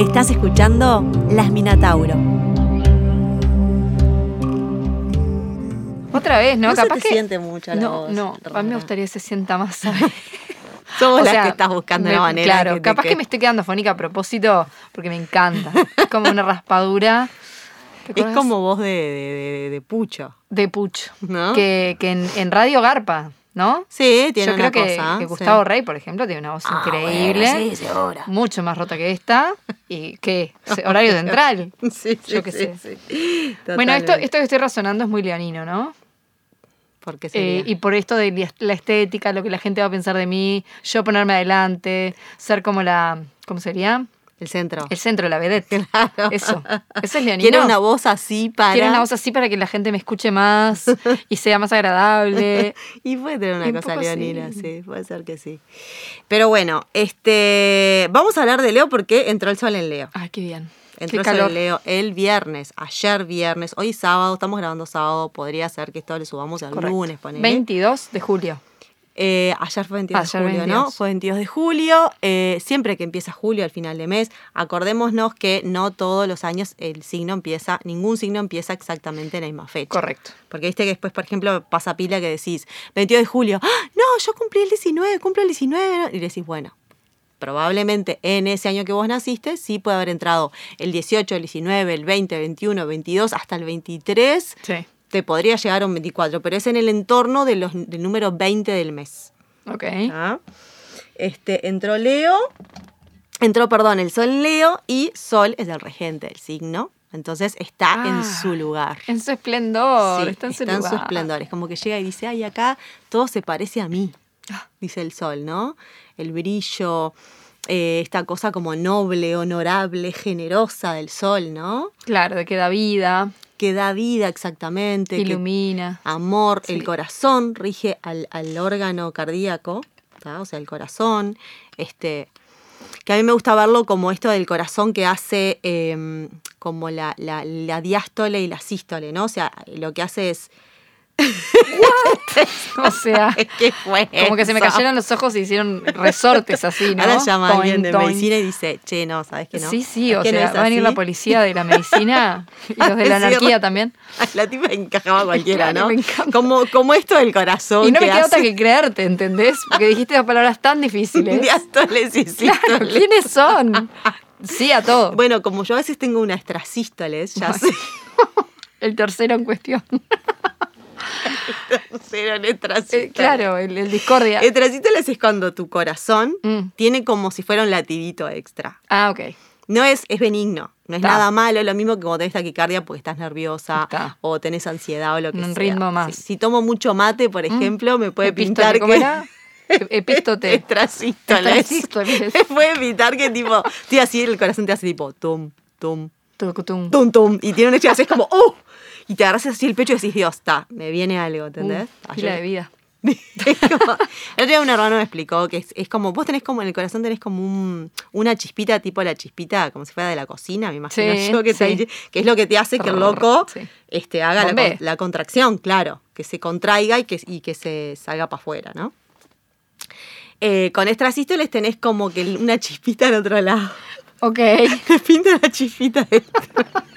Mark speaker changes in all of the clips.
Speaker 1: Estás escuchando Las Minatauro.
Speaker 2: Otra vez, ¿no?
Speaker 1: No se
Speaker 2: Capaz
Speaker 1: te
Speaker 2: que.
Speaker 1: siente mucho la
Speaker 2: no,
Speaker 1: voz,
Speaker 2: no. A mí me gustaría que se sienta más, ¿sabes?
Speaker 1: Somos
Speaker 2: O
Speaker 1: las
Speaker 2: sea,
Speaker 1: que estás buscando
Speaker 2: me-
Speaker 1: una manera.
Speaker 2: Claro,
Speaker 1: que
Speaker 2: capaz que me estoy quedando fónica a propósito porque me encanta. Es como una raspadura. ¿Te
Speaker 1: Es como voz de, de, de- de pucho,
Speaker 2: De pucho.
Speaker 1: ¿no?
Speaker 2: Que, que en, en Radio Garpa, ¿no?
Speaker 1: Sí, tiene
Speaker 2: Yo
Speaker 1: una
Speaker 2: creo que,
Speaker 1: cosa.
Speaker 2: que
Speaker 1: sí.
Speaker 2: Gustavo Rey, por ejemplo, tiene una voz
Speaker 1: Ah,
Speaker 2: increíble.
Speaker 1: bueno, sí, seguro.
Speaker 2: Mucho más rota que esta. ¿Y qué? Horario central.
Speaker 1: Sí, sí,
Speaker 2: Yo qué
Speaker 1: sí,
Speaker 2: sé.
Speaker 1: sí.
Speaker 2: Bueno, esto, esto que estoy razonando es muy leonino, ¿no?
Speaker 1: ¿Por qué
Speaker 2: Eh, y por esto de la estética, lo que la gente va a pensar de mí, yo ponerme adelante, ser como la. ¿Cómo sería?
Speaker 1: El centro.
Speaker 2: El centro la vedette.
Speaker 1: Claro.
Speaker 2: Eso. Eso es leonino.
Speaker 1: Quiere una voz así para.
Speaker 2: Quiere una voz así para que la gente me escuche más y sea más agradable.
Speaker 1: Y puede tener una
Speaker 2: Un
Speaker 1: cosa
Speaker 2: poco
Speaker 1: leonina,
Speaker 2: sí.
Speaker 1: sí, puede ser que sí. Pero bueno, este vamos a hablar de Leo porque entró el sol en Leo.
Speaker 2: Ay, qué bien.
Speaker 1: Entró
Speaker 2: qué
Speaker 1: el sol en Leo el viernes, ayer viernes, hoy sábado, estamos grabando sábado, podría ser que esto lo subamos el
Speaker 2: Correcto.
Speaker 1: lunes, ponele.
Speaker 2: 22 de julio.
Speaker 1: Eh, ayer fue 22
Speaker 2: Ayer
Speaker 1: de julio, ¿no?
Speaker 2: 22.
Speaker 1: Fue 22 de julio. Eh, siempre que empieza julio, al final de mes, acordémonos que no todos los años el signo empieza, ningún signo empieza exactamente en la misma fecha.
Speaker 2: Correcto.
Speaker 1: Porque viste que después, por ejemplo, pasa pila que decís 22 de julio, ¡Ah! no, yo cumplí el 19, cumplo el 19, ¿no?". y decís, bueno, probablemente en ese año que vos naciste, sí puede haber entrado el 18, el 19, el 20, el 21, 22, hasta el 23,
Speaker 2: Sí.
Speaker 1: Te podría llegar a un 24, pero es en el entorno de los, del número 20 del mes.
Speaker 2: Ok.
Speaker 1: ¿ah? Este, entró Leo, entró, perdón, el Sol en Leo y Sol es el regente del signo, entonces está en
Speaker 2: Ah,
Speaker 1: su lugar.
Speaker 2: En su esplendor.
Speaker 1: Sí,
Speaker 2: está en su
Speaker 1: está en su
Speaker 2: lugar.
Speaker 1: esplendor. Es como que llega y dice, ay, acá todo se parece a mí,
Speaker 2: Ah.
Speaker 1: dice el sol, ¿no? El brillo, eh, esta cosa como noble, honorable, generosa del sol, ¿no?
Speaker 2: Claro, de que da vida,
Speaker 1: Que da vida exactamente. que-
Speaker 2: ilumina.
Speaker 1: amor,
Speaker 2: Sí.
Speaker 1: el corazón rige al, al órgano cardíaco, ¿tá? o sea, el corazón, este, que a mí me gusta verlo como esto del corazón que hace em, como la, la, la diástole y la sístole, ¿no? O sea, lo que hace es...
Speaker 2: O sea,
Speaker 1: ¿Qué fue
Speaker 2: como que se me cayeron los ojos y hicieron resortes así, ¿no?
Speaker 1: Ahora llama a alguien de
Speaker 2: Toin,
Speaker 1: medicina y dice, che, no, ¿sabes qué no?
Speaker 2: Sí, sí,
Speaker 1: ¿Es
Speaker 2: o
Speaker 1: que no
Speaker 2: sea,
Speaker 1: es
Speaker 2: va a venir la policía de la medicina y los de la anarquía también.
Speaker 1: La tipa encajaba cualquiera, ¿no?
Speaker 2: me.
Speaker 1: Como, como esto del corazón.
Speaker 2: Y no me
Speaker 1: que
Speaker 2: queda otra que creerte, ¿entendés? Porque dijiste dos palabras tan difíciles.
Speaker 1: diástoles y
Speaker 2: Claro. ¿quiénes son? Sí a todo.
Speaker 1: Bueno, como yo a veces tengo unas trasístoles, ya sé.
Speaker 2: El tercero en cuestión.
Speaker 1: Cero.
Speaker 2: Eh, claro, el, el discordia.
Speaker 1: El trasístoles es cuando tu corazón
Speaker 2: Mm.
Speaker 1: tiene como si fuera un latidito extra.
Speaker 2: Ah, ok.
Speaker 1: No es, es benigno, no es
Speaker 2: Ta.
Speaker 1: nada malo, lo mismo que cuando tenés taquicardia porque estás nerviosa
Speaker 2: Ta.
Speaker 1: o tenés ansiedad o lo que
Speaker 2: Un
Speaker 1: sea.
Speaker 2: ritmo más.
Speaker 1: Si, si tomo mucho mate, por ejemplo, me puede pintar
Speaker 2: ¿cómo
Speaker 1: que...
Speaker 2: era? E- Epístote.
Speaker 1: Es. Trasístoles. Me puede pintar que tipo, estoy así, el corazón te hace tipo, tum, tum,
Speaker 2: Tucutum.
Speaker 1: tum, tum. Y tiene un hecho así, es como, ¡oh! Y te agarras así el pecho y decís, Dios, está, me viene algo, ¿entendés?
Speaker 2: Uh,
Speaker 1: Ayer-
Speaker 2: pila de vida.
Speaker 1: Como- el otro día un hermano me explicó que es, es como, vos tenés como en el corazón tenés como un- una chispita, tipo la chispita, como si fuera de la cocina, me imagino
Speaker 2: Sí,
Speaker 1: yo, que, te-
Speaker 2: sí.
Speaker 1: que es lo que te hace que el loco
Speaker 2: Sí.
Speaker 1: este, haga la, la contracción, claro, que se contraiga y que, y que se salga para afuera, ¿no? Eh, con extrasístoles tenés como que una chispita al otro lado.
Speaker 2: Ok.
Speaker 1: Te pinta la chispita dentro.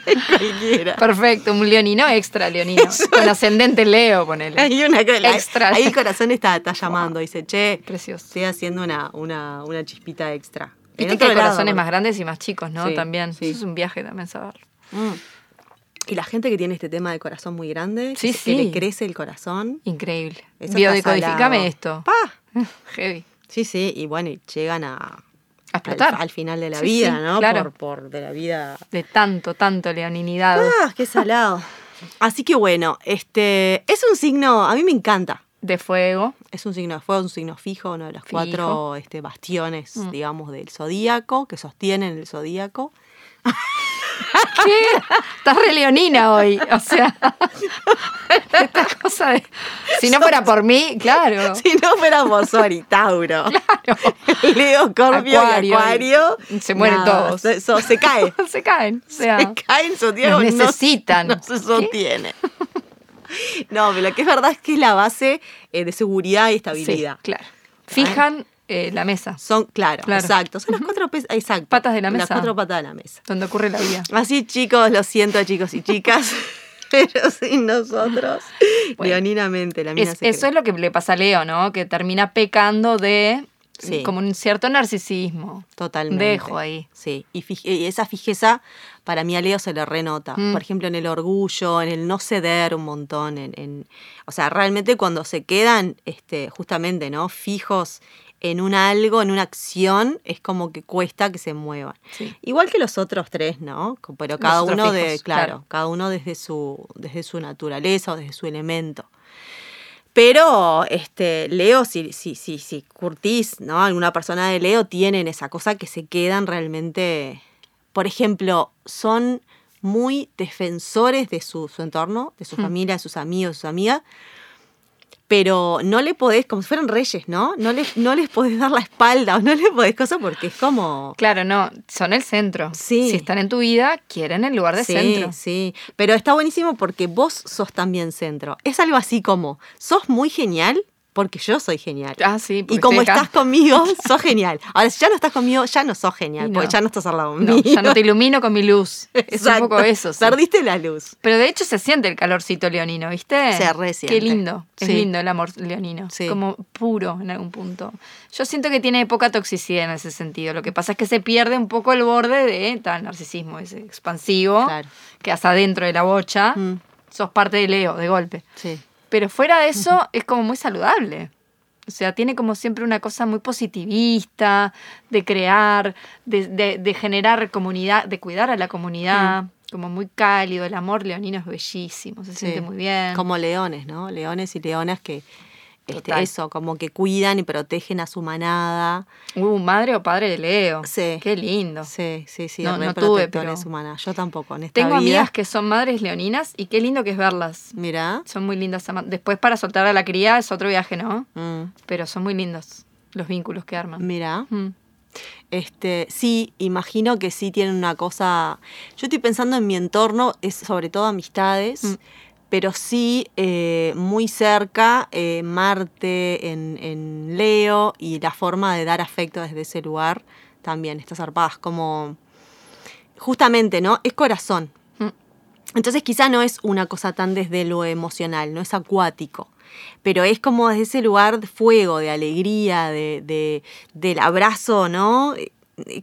Speaker 1: en cualquiera.
Speaker 2: Perfecto, un leonino extra leonino. Con ascendente Leo, ponele.
Speaker 1: Hay una la-
Speaker 2: Extra.
Speaker 1: Ahí el corazón está, está llamando, dice, che,
Speaker 2: Precioso.
Speaker 1: estoy haciendo una, una, una chispita extra.
Speaker 2: Viste que hay
Speaker 1: lado,
Speaker 2: corazones más grandes y más chicos, ¿no?
Speaker 1: Sí,
Speaker 2: también.
Speaker 1: sí.
Speaker 2: Eso es un viaje también saberlo.
Speaker 1: Mm. Y la gente que tiene este tema de corazón muy grande,
Speaker 2: Sí,
Speaker 1: que,
Speaker 2: sí.
Speaker 1: le crece el corazón.
Speaker 2: Increíble.
Speaker 1: eso salado.
Speaker 2: esto.
Speaker 1: ¡Pa!
Speaker 2: Heavy.
Speaker 1: Sí, sí, y bueno, llegan a, Al,
Speaker 2: explotar.
Speaker 1: al final de la
Speaker 2: Sí,
Speaker 1: vida,
Speaker 2: sí,
Speaker 1: ¿no?
Speaker 2: claro.
Speaker 1: Por, por de la vida.
Speaker 2: De tanto, tanto leoninidad.
Speaker 1: Ah, qué salado. Así que bueno, este es un signo, a mí me encanta.
Speaker 2: De fuego.
Speaker 1: Es un signo de fuego, un signo fijo, uno de los
Speaker 2: Fijo.
Speaker 1: cuatro este, bastiones,
Speaker 2: Mm.
Speaker 1: digamos, del zodíaco, que sostienen el zodíaco.
Speaker 2: ¿Qué? Estás re leonina hoy. O sea, esta cosa de. Si no fuera por mí, claro.
Speaker 1: Si no fuéramos Sori, Tauro,
Speaker 2: Claro.
Speaker 1: Leo, Scorpio
Speaker 2: Acuario,
Speaker 1: y Acuario,
Speaker 2: se mueren todos.
Speaker 1: Se, so- se cae.
Speaker 2: Se caen. O sea,
Speaker 1: se cae en zodíaco.
Speaker 2: nos
Speaker 1: no-
Speaker 2: necesitan.
Speaker 1: No, se sostiene. No, pero lo que es verdad es que es la base eh, de seguridad y
Speaker 2: sí,
Speaker 1: estabilidad.
Speaker 2: claro. Fijan eh, la mesa,
Speaker 1: Son, claro,
Speaker 2: Claro.
Speaker 1: exacto. Son las cuatro exacto.
Speaker 2: Patas de la
Speaker 1: Las
Speaker 2: mesa.
Speaker 1: cuatro patas de la mesa.
Speaker 2: donde ocurre la vida.
Speaker 1: Así, chicos, lo siento, chicos y chicas. Pero sin nosotros,
Speaker 2: Bueno.
Speaker 1: leoninamente, la mina
Speaker 2: Es-
Speaker 1: se
Speaker 2: eso
Speaker 1: cree.
Speaker 2: es lo que le pasa a Leo, ¿no? Que termina pecando de
Speaker 1: Sí.
Speaker 2: como un cierto narcisismo.
Speaker 1: Totalmente.
Speaker 2: Dejo ahí.
Speaker 1: Sí, y, esa fijeza para mí a Leo se le renota.
Speaker 2: Mm.
Speaker 1: Por ejemplo, en el orgullo, en el no ceder un montón, en, en- o sea, realmente cuando se quedan este, justamente, ¿no? Fijos en un algo, en una acción, es como que cuesta que se muevan.
Speaker 2: Sí.
Speaker 1: Igual que los otros tres, ¿no? Pero cada uno de,
Speaker 2: fijos,
Speaker 1: claro,
Speaker 2: claro.
Speaker 1: cada uno desde su, desde su naturaleza o desde su elemento. Pero este, Leo, si, si, si, si curtís, ¿no? Alguna persona de Leo tienen esa cosa que se quedan realmente. Por ejemplo, son muy defensores de su, su entorno, de su
Speaker 2: Hmm.
Speaker 1: familia, de sus amigos, de sus amigas. Pero no le podés, como si fueran reyes, ¿no? No les, no les podés dar la espalda o no les podés cosas porque es como.
Speaker 2: Claro, no, son el centro.
Speaker 1: Sí.
Speaker 2: Si están en tu vida, quieren el lugar de
Speaker 1: sí,
Speaker 2: centro.
Speaker 1: sí. Pero está buenísimo porque vos sos también centro. Es algo así como, sos muy genial porque yo soy genial.
Speaker 2: Ah, sí.
Speaker 1: Y como estás conmigo, sos genial. Ahora, si ya no estás conmigo, ya no sos genial,
Speaker 2: no.
Speaker 1: porque ya no estás al lado
Speaker 2: No,
Speaker 1: mío.
Speaker 2: ya no te ilumino con mi luz. Es un
Speaker 1: Exacto.
Speaker 2: poco eso. sí.
Speaker 1: Perdiste la luz.
Speaker 2: Pero de hecho se siente el calorcito leonino, ¿viste?
Speaker 1: Se re
Speaker 2: Qué lindo. Es
Speaker 1: Sí.
Speaker 2: lindo el amor leonino.
Speaker 1: Sí.
Speaker 2: Como puro en algún punto. Yo siento que tiene poca toxicidad en ese sentido. Lo que pasa es que se pierde un poco el borde de tal narcisismo ese expansivo.
Speaker 1: Claro.
Speaker 2: Que hasta adentro de la bocha
Speaker 1: Mm,
Speaker 2: sos parte de Leo, de golpe.
Speaker 1: sí.
Speaker 2: Pero fuera de eso es como muy saludable. O sea, tiene como siempre una cosa muy positivista, de crear, de, de- de generar comunidad, de cuidar a la comunidad, como muy cálido. El amor leonino es bellísimo, se
Speaker 1: Sí.
Speaker 2: siente muy bien.
Speaker 1: Como leones, ¿no? Leones y leonas que, este, eso, como que cuidan y protegen a su manada.
Speaker 2: Uh, madre o padre de Leo.
Speaker 1: Sí.
Speaker 2: Qué lindo.
Speaker 1: Sí, sí, sí,
Speaker 2: No, no tuve, pero-
Speaker 1: humanas. Yo tampoco, en esta
Speaker 2: Tengo
Speaker 1: vida.
Speaker 2: amigas que son madres leoninas y qué lindo que es verlas.
Speaker 1: Mira.
Speaker 2: Son muy lindas. Después para soltar a la cría es otro viaje, ¿no?
Speaker 1: Mm,
Speaker 2: Pero son muy lindos los vínculos que arman.
Speaker 1: mira.
Speaker 2: Mm.
Speaker 1: Este, sí, imagino que sí tienen una cosa. Yo estoy pensando en mi entorno, es sobre todo amistades,
Speaker 2: Mm.
Speaker 1: Pero sí eh, muy cerca eh, Marte en, en Leo y la forma de dar afecto desde ese lugar también, estas zarpadas, como. Justamente, ¿no? Es corazón.
Speaker 2: Mm.
Speaker 1: Entonces quizá no es una cosa tan desde lo emocional, no es acuático, pero es como desde ese lugar de fuego, de alegría, de, de- del abrazo, ¿no?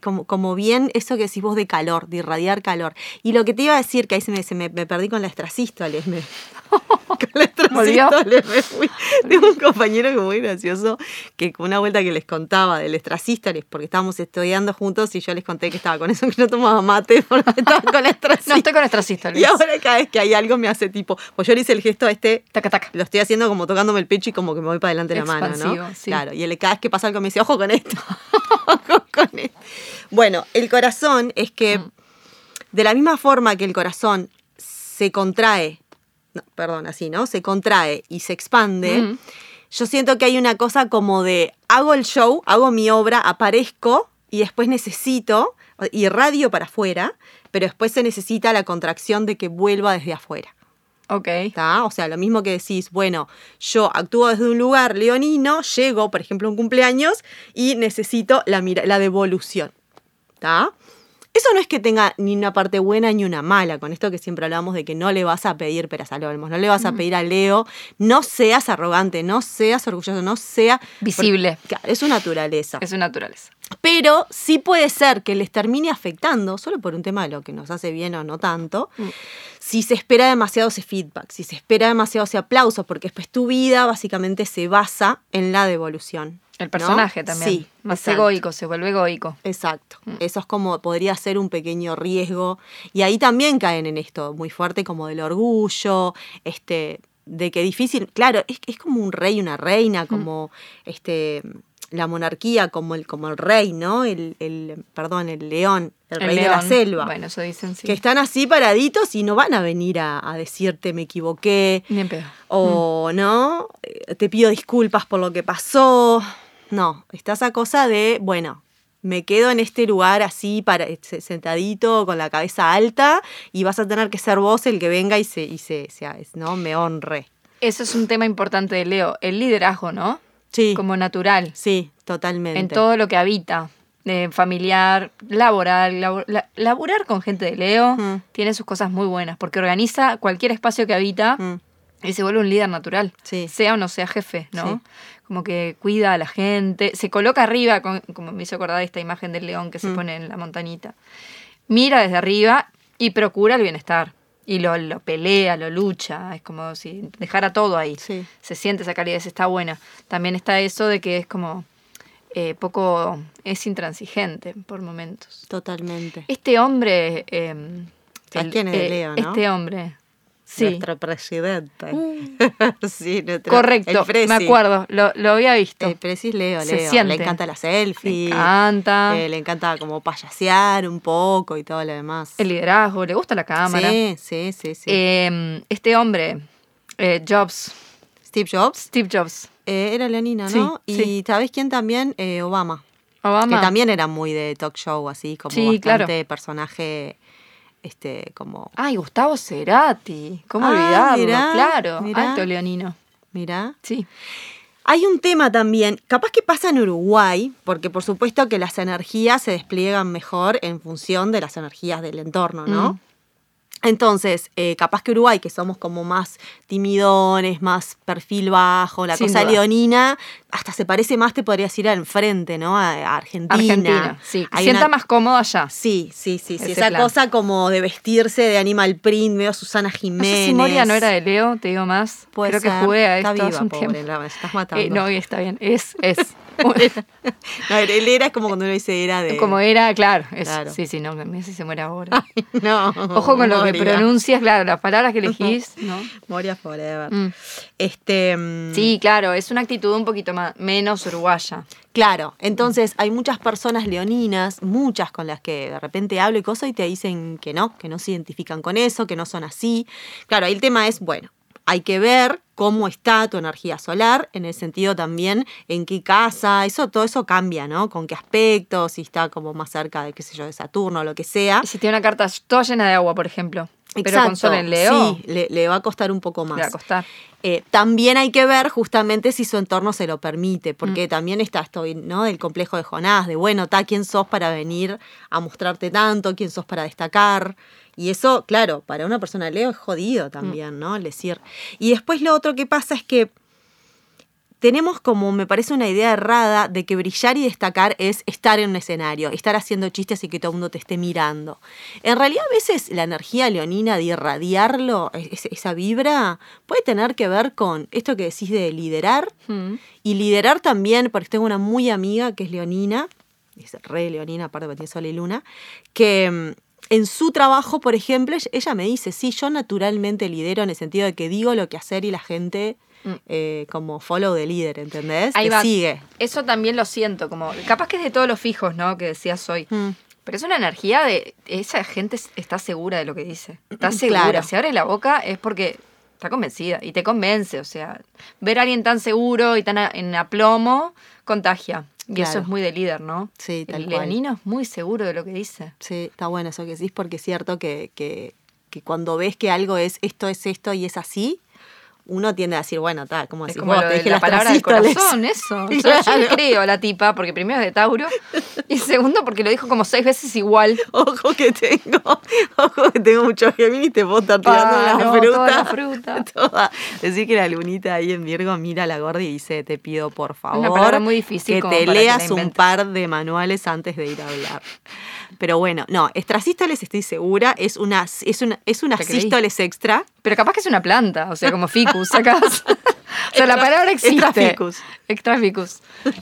Speaker 1: Como, como bien eso que decís vos de calor, de irradiar calor. Y lo que te iba a decir, que ahí se me, se me, me perdí con la estrasístoles, me, con la
Speaker 2: ¿Volvió?
Speaker 1: estrasístoles me fui. Tengo un compañero que muy gracioso, que con una vuelta que les contaba del estrasístoles, porque estábamos estudiando juntos y yo les conté que estaba con eso, que no tomaba mate porque estaba con la
Speaker 2: No, estoy con estrasístoles.
Speaker 1: Y ahora cada vez que hay algo me hace tipo, pues yo le hice el gesto este,
Speaker 2: Taca, taca.
Speaker 1: lo estoy haciendo como tocándome el pecho y como que me voy para adelante la mano, ¿no?
Speaker 2: Sí.
Speaker 1: Claro, y él cada vez que pasa algo me dice, ojo con esto, ojo con esto. Bueno, el corazón es que
Speaker 2: Mm.
Speaker 1: de la misma forma que el corazón se contrae, no, perdón, así, ¿no? Se contrae y se expande,
Speaker 2: Mm.
Speaker 1: yo siento que hay una cosa como de, hago el show, hago mi obra, aparezco y después necesito, irradio para afuera, pero después se necesita la contracción de que vuelva desde afuera.
Speaker 2: Ok.
Speaker 1: ¿Está? O sea, lo mismo que decís, bueno, yo actúo desde un lugar leonino, llego, por ejemplo, a un cumpleaños y necesito la, la devolución. ¿Está? Eso no es que tenga ni una parte buena ni una mala, con esto que siempre hablamos de que no le vas a pedir peras al olmo, no le vas a pedir a Leo, no seas arrogante, no seas orgulloso, no sea...
Speaker 2: Visible.
Speaker 1: Claro, es su naturaleza.
Speaker 2: Es su naturaleza.
Speaker 1: Pero sí puede ser que les termine afectando, solo por un tema de lo que nos hace bien o no tanto,
Speaker 2: Mm.
Speaker 1: si se espera demasiado ese feedback, si se espera demasiado ese aplauso, porque después tu vida básicamente se basa en la devolución.
Speaker 2: El
Speaker 1: ¿no?
Speaker 2: personaje también.
Speaker 1: Sí,
Speaker 2: Más
Speaker 1: exacto.
Speaker 2: egoico, se vuelve egoico.
Speaker 1: Exacto.
Speaker 2: Mm.
Speaker 1: Eso es como, podría ser un pequeño riesgo. Y ahí también caen en esto, muy fuerte como del orgullo, este, de que difícil, claro, es, es como un rey, una
Speaker 2: Mm.
Speaker 1: reina, como este la monarquía, como el, como el rey, ¿no? El, el, perdón, el león, el, rey de la selva.
Speaker 2: Bueno, eso dicen, sí.
Speaker 1: Que están así paraditos y no van a venir a, a decirte me equivoqué
Speaker 2: Ni en pedo.
Speaker 1: o no, eh, te pido disculpas por lo que pasó. No, está esa cosa de, bueno, me quedo en este lugar así para se- sentadito con la cabeza alta y vas a tener que ser vos el que venga y se y se, se- no me honre.
Speaker 2: Eso es un tema importante de Leo, el liderazgo, ¿no?
Speaker 1: Sí.
Speaker 2: como natural,
Speaker 1: Sí, totalmente.
Speaker 2: en todo lo que habita. eh, familiar, laboral, labo- la- laburar con gente de Leo
Speaker 1: Mm.
Speaker 2: tiene sus cosas muy buenas, porque organiza cualquier espacio que habita
Speaker 1: Mm,
Speaker 2: y se vuelve un líder natural,
Speaker 1: Sí.
Speaker 2: sea o no sea jefe, ¿no?
Speaker 1: Sí.
Speaker 2: Como que cuida a la gente, se coloca arriba, con- como me hizo acordar esta imagen del león que se
Speaker 1: Mm.
Speaker 2: pone en la montañita. Mira desde arriba y procura el bienestar. Y lo, lo pelea, lo lucha, es como si dejara todo ahí.
Speaker 1: Sí.
Speaker 2: Se siente esa calidez, está buena. También está eso de que es como eh, poco, es intransigente por momentos.
Speaker 1: Totalmente.
Speaker 2: Este hombre... eh,
Speaker 1: ¿Sabes
Speaker 2: el-
Speaker 1: quién es
Speaker 2: eh,
Speaker 1: Leo, no?
Speaker 2: Este hombre. Sí.
Speaker 1: Nuestro presidente. sí, nuestro-
Speaker 2: Correcto, me acuerdo, lo, lo había visto.
Speaker 1: El Prezi es Leo,
Speaker 2: Se
Speaker 1: Leo.
Speaker 2: siente.
Speaker 1: Le encanta la
Speaker 2: Le
Speaker 1: selfie.
Speaker 2: encanta
Speaker 1: eh, le encanta como payasear un poco y todo lo demás.
Speaker 2: el liderazgo, le gusta la cámara.
Speaker 1: Sí, sí, sí, sí.
Speaker 2: Eh, este hombre, eh, Jobs,
Speaker 1: Steve Jobs
Speaker 2: Steve Jobs,
Speaker 1: eh, era leonina,
Speaker 2: Sí,
Speaker 1: ¿no? y
Speaker 2: sí.
Speaker 1: ¿sabes quién también? Eh, Obama.
Speaker 2: Obama.
Speaker 1: Que también era muy de talk show, así como
Speaker 2: Sí, claro.
Speaker 1: bastante personaje, este, como...
Speaker 2: Ay, Gustavo Cerati, ¿cómo
Speaker 1: Ah,
Speaker 2: olvidarlo?
Speaker 1: mirá,
Speaker 2: claro,
Speaker 1: mirá.
Speaker 2: alto leonino.
Speaker 1: Mira.
Speaker 2: Sí.
Speaker 1: Hay un tema también, capaz que pasa en Uruguay, porque por supuesto que las energías se despliegan mejor en función de las energías del entorno, ¿no?
Speaker 2: Mm.
Speaker 1: Entonces, eh, capaz que Uruguay, que somos como más timidones, más perfil bajo, la
Speaker 2: Sin
Speaker 1: cosa
Speaker 2: duda.
Speaker 1: leonina, hasta se parece más, te podrías ir al frente, ¿no? A, Argentina.
Speaker 2: Argentina, sí.
Speaker 1: Hay
Speaker 2: Sienta
Speaker 1: una-
Speaker 2: más cómodo allá.
Speaker 1: Sí, sí, sí, Esa
Speaker 2: plan.
Speaker 1: cosa como de vestirse de Animal Print, veo a Susana
Speaker 2: No
Speaker 1: Jiménez.
Speaker 2: sé si Moria no era de Leo, te digo más.
Speaker 1: Puede
Speaker 2: Creo
Speaker 1: ser.
Speaker 2: que jugué a
Speaker 1: Está
Speaker 2: esto hace
Speaker 1: viva,
Speaker 2: un
Speaker 1: pobre,
Speaker 2: tiempo.
Speaker 1: la- estás matando.
Speaker 2: Eh, no, está bien, es, es.
Speaker 1: No, él era es como cuando uno dice era de.
Speaker 2: Como era, claro, es,
Speaker 1: Claro.
Speaker 2: sí, sí, no, mira si se muere ahora.
Speaker 1: No.
Speaker 2: Ojo con lo que
Speaker 1: Moria.
Speaker 2: pronuncias, claro, las palabras que elegís, ¿no?
Speaker 1: Moria Forever.
Speaker 2: Mm.
Speaker 1: Este.
Speaker 2: Sí, claro, es una actitud un poquito más, menos uruguaya.
Speaker 1: Claro. Entonces, hay muchas personas leoninas, muchas con las que de repente hablo y cosas y te dicen que no, que no se identifican con eso, que no son así. Claro, ahí el tema es, bueno, hay que ver cómo está tu energía solar, en el sentido también en qué casa, eso, todo eso cambia, ¿no? Con qué aspecto, si está como más cerca de, qué sé yo, de Saturno o lo que sea.
Speaker 2: Y si tiene una carta toda llena de agua, por ejemplo, pero con sol en Leo,
Speaker 1: Sí, le, le va a costar un poco más.
Speaker 2: le va a costar.
Speaker 1: Eh, también hay que ver justamente si su entorno se lo permite, porque
Speaker 2: Mm.
Speaker 1: también está esto, ¿no? Del complejo de Jonás, de bueno, ta, ¿quién sos para venir a mostrarte tanto? ¿Quién sos para destacar? Y eso, claro, para una persona Leo es jodido también, ¿no? El decir. Y después lo otro que pasa es que tenemos como, me parece, una idea errada de que brillar y destacar es estar en un escenario, estar haciendo chistes y que todo el mundo te esté mirando. En realidad, a veces la energía leonina de irradiarlo, es- esa vibra, puede tener que ver con esto que decís de liderar.
Speaker 2: Mm.
Speaker 1: Y liderar también, porque tengo una muy amiga que es leonina, es re leonina, aparte tiene sol y luna, que mm, en su trabajo, por ejemplo, ella- me dice, sí, yo naturalmente lidero en el sentido de que digo lo que hacer y la gente
Speaker 2: Mm.
Speaker 1: eh, como follow de líder, ¿entendés?
Speaker 2: Ahí va.
Speaker 1: sigue.
Speaker 2: Eso también lo siento, como capaz que es de todos los fijos, ¿no? Que decías hoy.
Speaker 1: Mm.
Speaker 2: Pero es una energía de. Esa gente es- está segura de lo que dice. Está segura.
Speaker 1: Claro.
Speaker 2: Si abre la boca es porque está convencida y te convence. O sea, ver a alguien tan seguro y tan a- en aplomo contagia. Y eso
Speaker 1: Claro.
Speaker 2: es muy de líder, ¿no?
Speaker 1: Sí, tal
Speaker 2: El
Speaker 1: cual.
Speaker 2: leonino es muy seguro de lo que dice.
Speaker 1: Sí, está bueno eso que decís, porque es cierto que, que, que cuando ves que algo es esto es esto y es así, uno tiende a decir, bueno, está, como
Speaker 2: Es
Speaker 1: decís
Speaker 2: como
Speaker 1: vos,
Speaker 2: lo
Speaker 1: te
Speaker 2: de
Speaker 1: dije
Speaker 2: la palabra del corazón, eso. O sea, Yo le creo a la tipa, porque primero es de Tauro, y segundo porque lo dijo como seis veces igual.
Speaker 1: Ojo que tengo, ojo que tengo mucho Géminis, te puedo estar tirando
Speaker 2: Ah,
Speaker 1: la
Speaker 2: no,
Speaker 1: fruta.
Speaker 2: toda la fruta.
Speaker 1: Toda. Decir que la lunita ahí en Virgo mira a la gorda y dice, te pido por favor
Speaker 2: palabra muy difícil
Speaker 1: que
Speaker 2: como
Speaker 1: te
Speaker 2: que
Speaker 1: leas un par de manuales antes de ir a hablar. Pero bueno, no, estrasístoles estoy segura, es una, es una, es una sístoles extra.
Speaker 2: Pero capaz que es una planta, o sea, como ficus, sacás. o sea, la palabra existe.
Speaker 1: extra ficus.
Speaker 2: Extra ficus.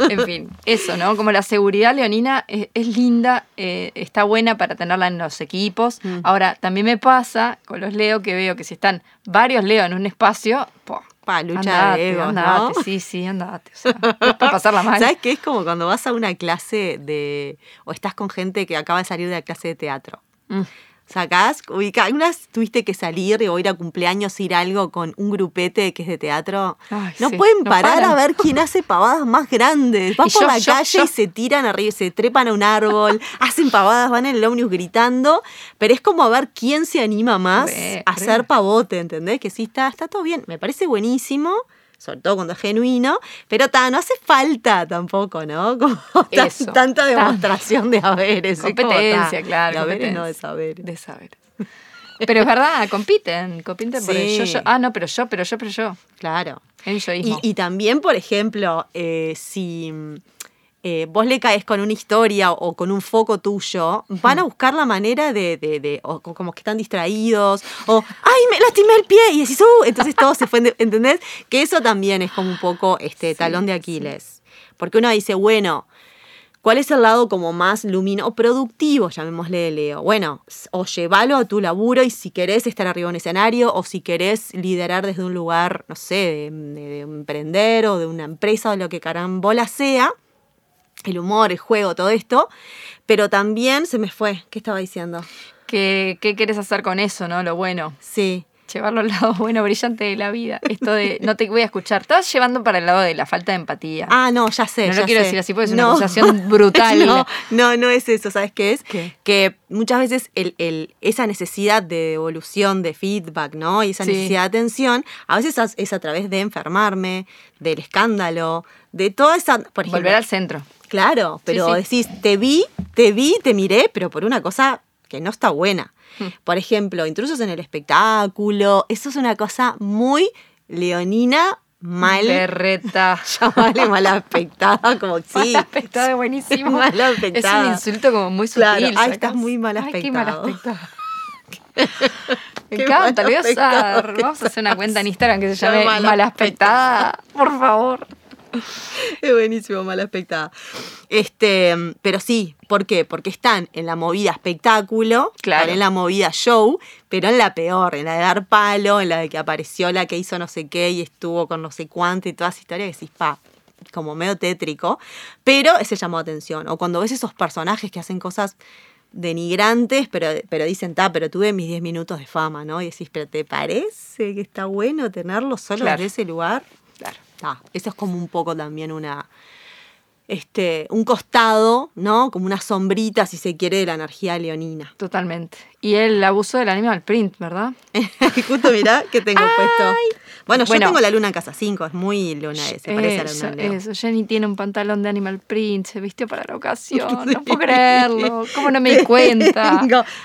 Speaker 2: En fin, eso, ¿no? Como la seguridad leonina es, es linda, eh, está buena para tenerla en los equipos.
Speaker 1: Mm.
Speaker 2: Ahora, también me pasa con los Leo que veo que si están varios Leo en un espacio, po,
Speaker 1: Pa, lucha
Speaker 2: andate,
Speaker 1: de egos,
Speaker 2: andate,
Speaker 1: ¿no?
Speaker 2: sí, sí, andate. O sea, para pasarla mal.
Speaker 1: ¿Sabes qué? Es como cuando vas a una clase de. o estás con gente que acaba de salir de la clase de teatro.
Speaker 2: Mm.
Speaker 1: Sacás, algunas tuviste que salir o ir a cumpleaños, ir a algo con un grupete que es de teatro.
Speaker 2: Ay,
Speaker 1: no
Speaker 2: sí,
Speaker 1: pueden parar a ver quién hace pavadas más grandes. Vas
Speaker 2: Y
Speaker 1: por
Speaker 2: yo,
Speaker 1: la
Speaker 2: yo,
Speaker 1: calle
Speaker 2: yo.
Speaker 1: y se tiran arriba, se trepan a un árbol, hacen pavadas, van en el ómnibus gritando, pero es como a ver quién se anima más
Speaker 2: Re,
Speaker 1: a
Speaker 2: re.
Speaker 1: hacer pavote, ¿entendés? Que sí, está, está todo bien. Me parece buenísimo. Sobre todo cuando es genuino, pero ta, no hace falta tampoco, ¿no? Como tan- tanta
Speaker 2: tan-
Speaker 1: demostración de haberes. como,
Speaker 2: Competencia, claro,
Speaker 1: De haberes no de saberes.
Speaker 2: De. Pero es verdad, compiten, compiten por el
Speaker 1: Sí.
Speaker 2: yo, yo. Ah, no, pero yo, pero yo, pero yo.
Speaker 1: Claro.
Speaker 2: El
Speaker 1: Y,
Speaker 2: yoísmo.
Speaker 1: y también, por ejemplo, eh, si eh, vos le caes con una historia o con un foco tuyo, van a buscar la manera de, de- de- o co- como que están distraídos, o ¡ay, me lastimé el pie! Y decís, ¡uh! Entonces todo se fue, ¿entendés? Que eso también es como un poco este talón de Aquiles. Porque uno dice, bueno, ¿Cuál es el lado como más luminoso, productivo, llamémosle de Leo? Bueno, o llévalo a tu laburo y si querés estar arriba de un escenario o si querés liderar desde un lugar, no sé, de, de- de emprender o de una empresa o lo que carambola sea, el humor, el juego, todo esto, pero también se me fue, ¿qué estaba diciendo?
Speaker 2: ¿Qué, ¿Qué quieres hacer con eso, no? Lo bueno.
Speaker 1: Sí,
Speaker 2: Llevarlo al lado bueno, brillante de la vida. Esto de no te voy a escuchar. Estás llevando para el lado de la falta de empatía.
Speaker 1: Ah, no, ya sé.
Speaker 2: No lo quiero
Speaker 1: sé.
Speaker 2: decir así porque es una acusación brutal.
Speaker 1: No, no, no es eso, ¿sabes qué es?
Speaker 2: ¿Qué?
Speaker 1: Que muchas veces el, el- esa necesidad de devolución, de feedback, ¿no? Y esa
Speaker 2: Sí.
Speaker 1: necesidad de atención, a veces es- es a través de enfermarme, del escándalo, de toda esa. Por ejemplo,
Speaker 2: Volver al centro.
Speaker 1: Claro, pero
Speaker 2: sí.
Speaker 1: decís, te vi, te vi, te miré, pero por una cosa que no está buena.
Speaker 2: Hmm.
Speaker 1: Por ejemplo, intrusos en el espectáculo, eso es una cosa muy leonina, mal.
Speaker 2: Berreta.
Speaker 1: Llamarle mal aspectada, como sí.
Speaker 2: Mal aspectada es buenísimo.
Speaker 1: Mal
Speaker 2: Es
Speaker 1: aspectada.
Speaker 2: un insulto como muy sutil.
Speaker 1: Claro, ay, estás muy mal
Speaker 2: Ay, qué mal
Speaker 1: aspectado.
Speaker 2: aspectado. Me
Speaker 1: Qué
Speaker 2: encanta, lo voy a
Speaker 1: aspectado
Speaker 2: usar. Vamos a hacer una cuenta en Instagram que se llame
Speaker 1: Mal
Speaker 2: aspectada. Por favor.
Speaker 1: Es buenísimo, mal aspectada. Este, pero sí, ¿por qué? Porque están en la movida espectáculo,
Speaker 2: Claro.
Speaker 1: están en la movida show, pero en la peor, en la de dar palo, en la de que apareció la que hizo no sé qué y estuvo con no sé cuánto y toda esa historia que decís, pa, como medio tétrico, pero ese llamó atención. O cuando ves esos personajes que hacen cosas denigrantes, pero, pero dicen, ta, pero tuve mis 10 minutos de fama, ¿no? Y decís, pero ¿te parece que está bueno tenerlo solo
Speaker 2: Claro.
Speaker 1: desde ese lugar? Ah, eso es como un poco también una. Este, un costado, ¿no? Como una sombrita, si se quiere, de la energía leonina.
Speaker 2: Totalmente. Y el abuso del animal print, ¿verdad?
Speaker 1: Justo mirá que tengo puesto. Bueno, yo
Speaker 2: Bueno.
Speaker 1: tengo la luna en casa 5, es muy luna, se parece a la luna Leo.
Speaker 2: eso. Jenny tiene un pantalón de animal print, se vistió para la ocasión. No puedo creerlo. ¿Cómo no me di cuenta?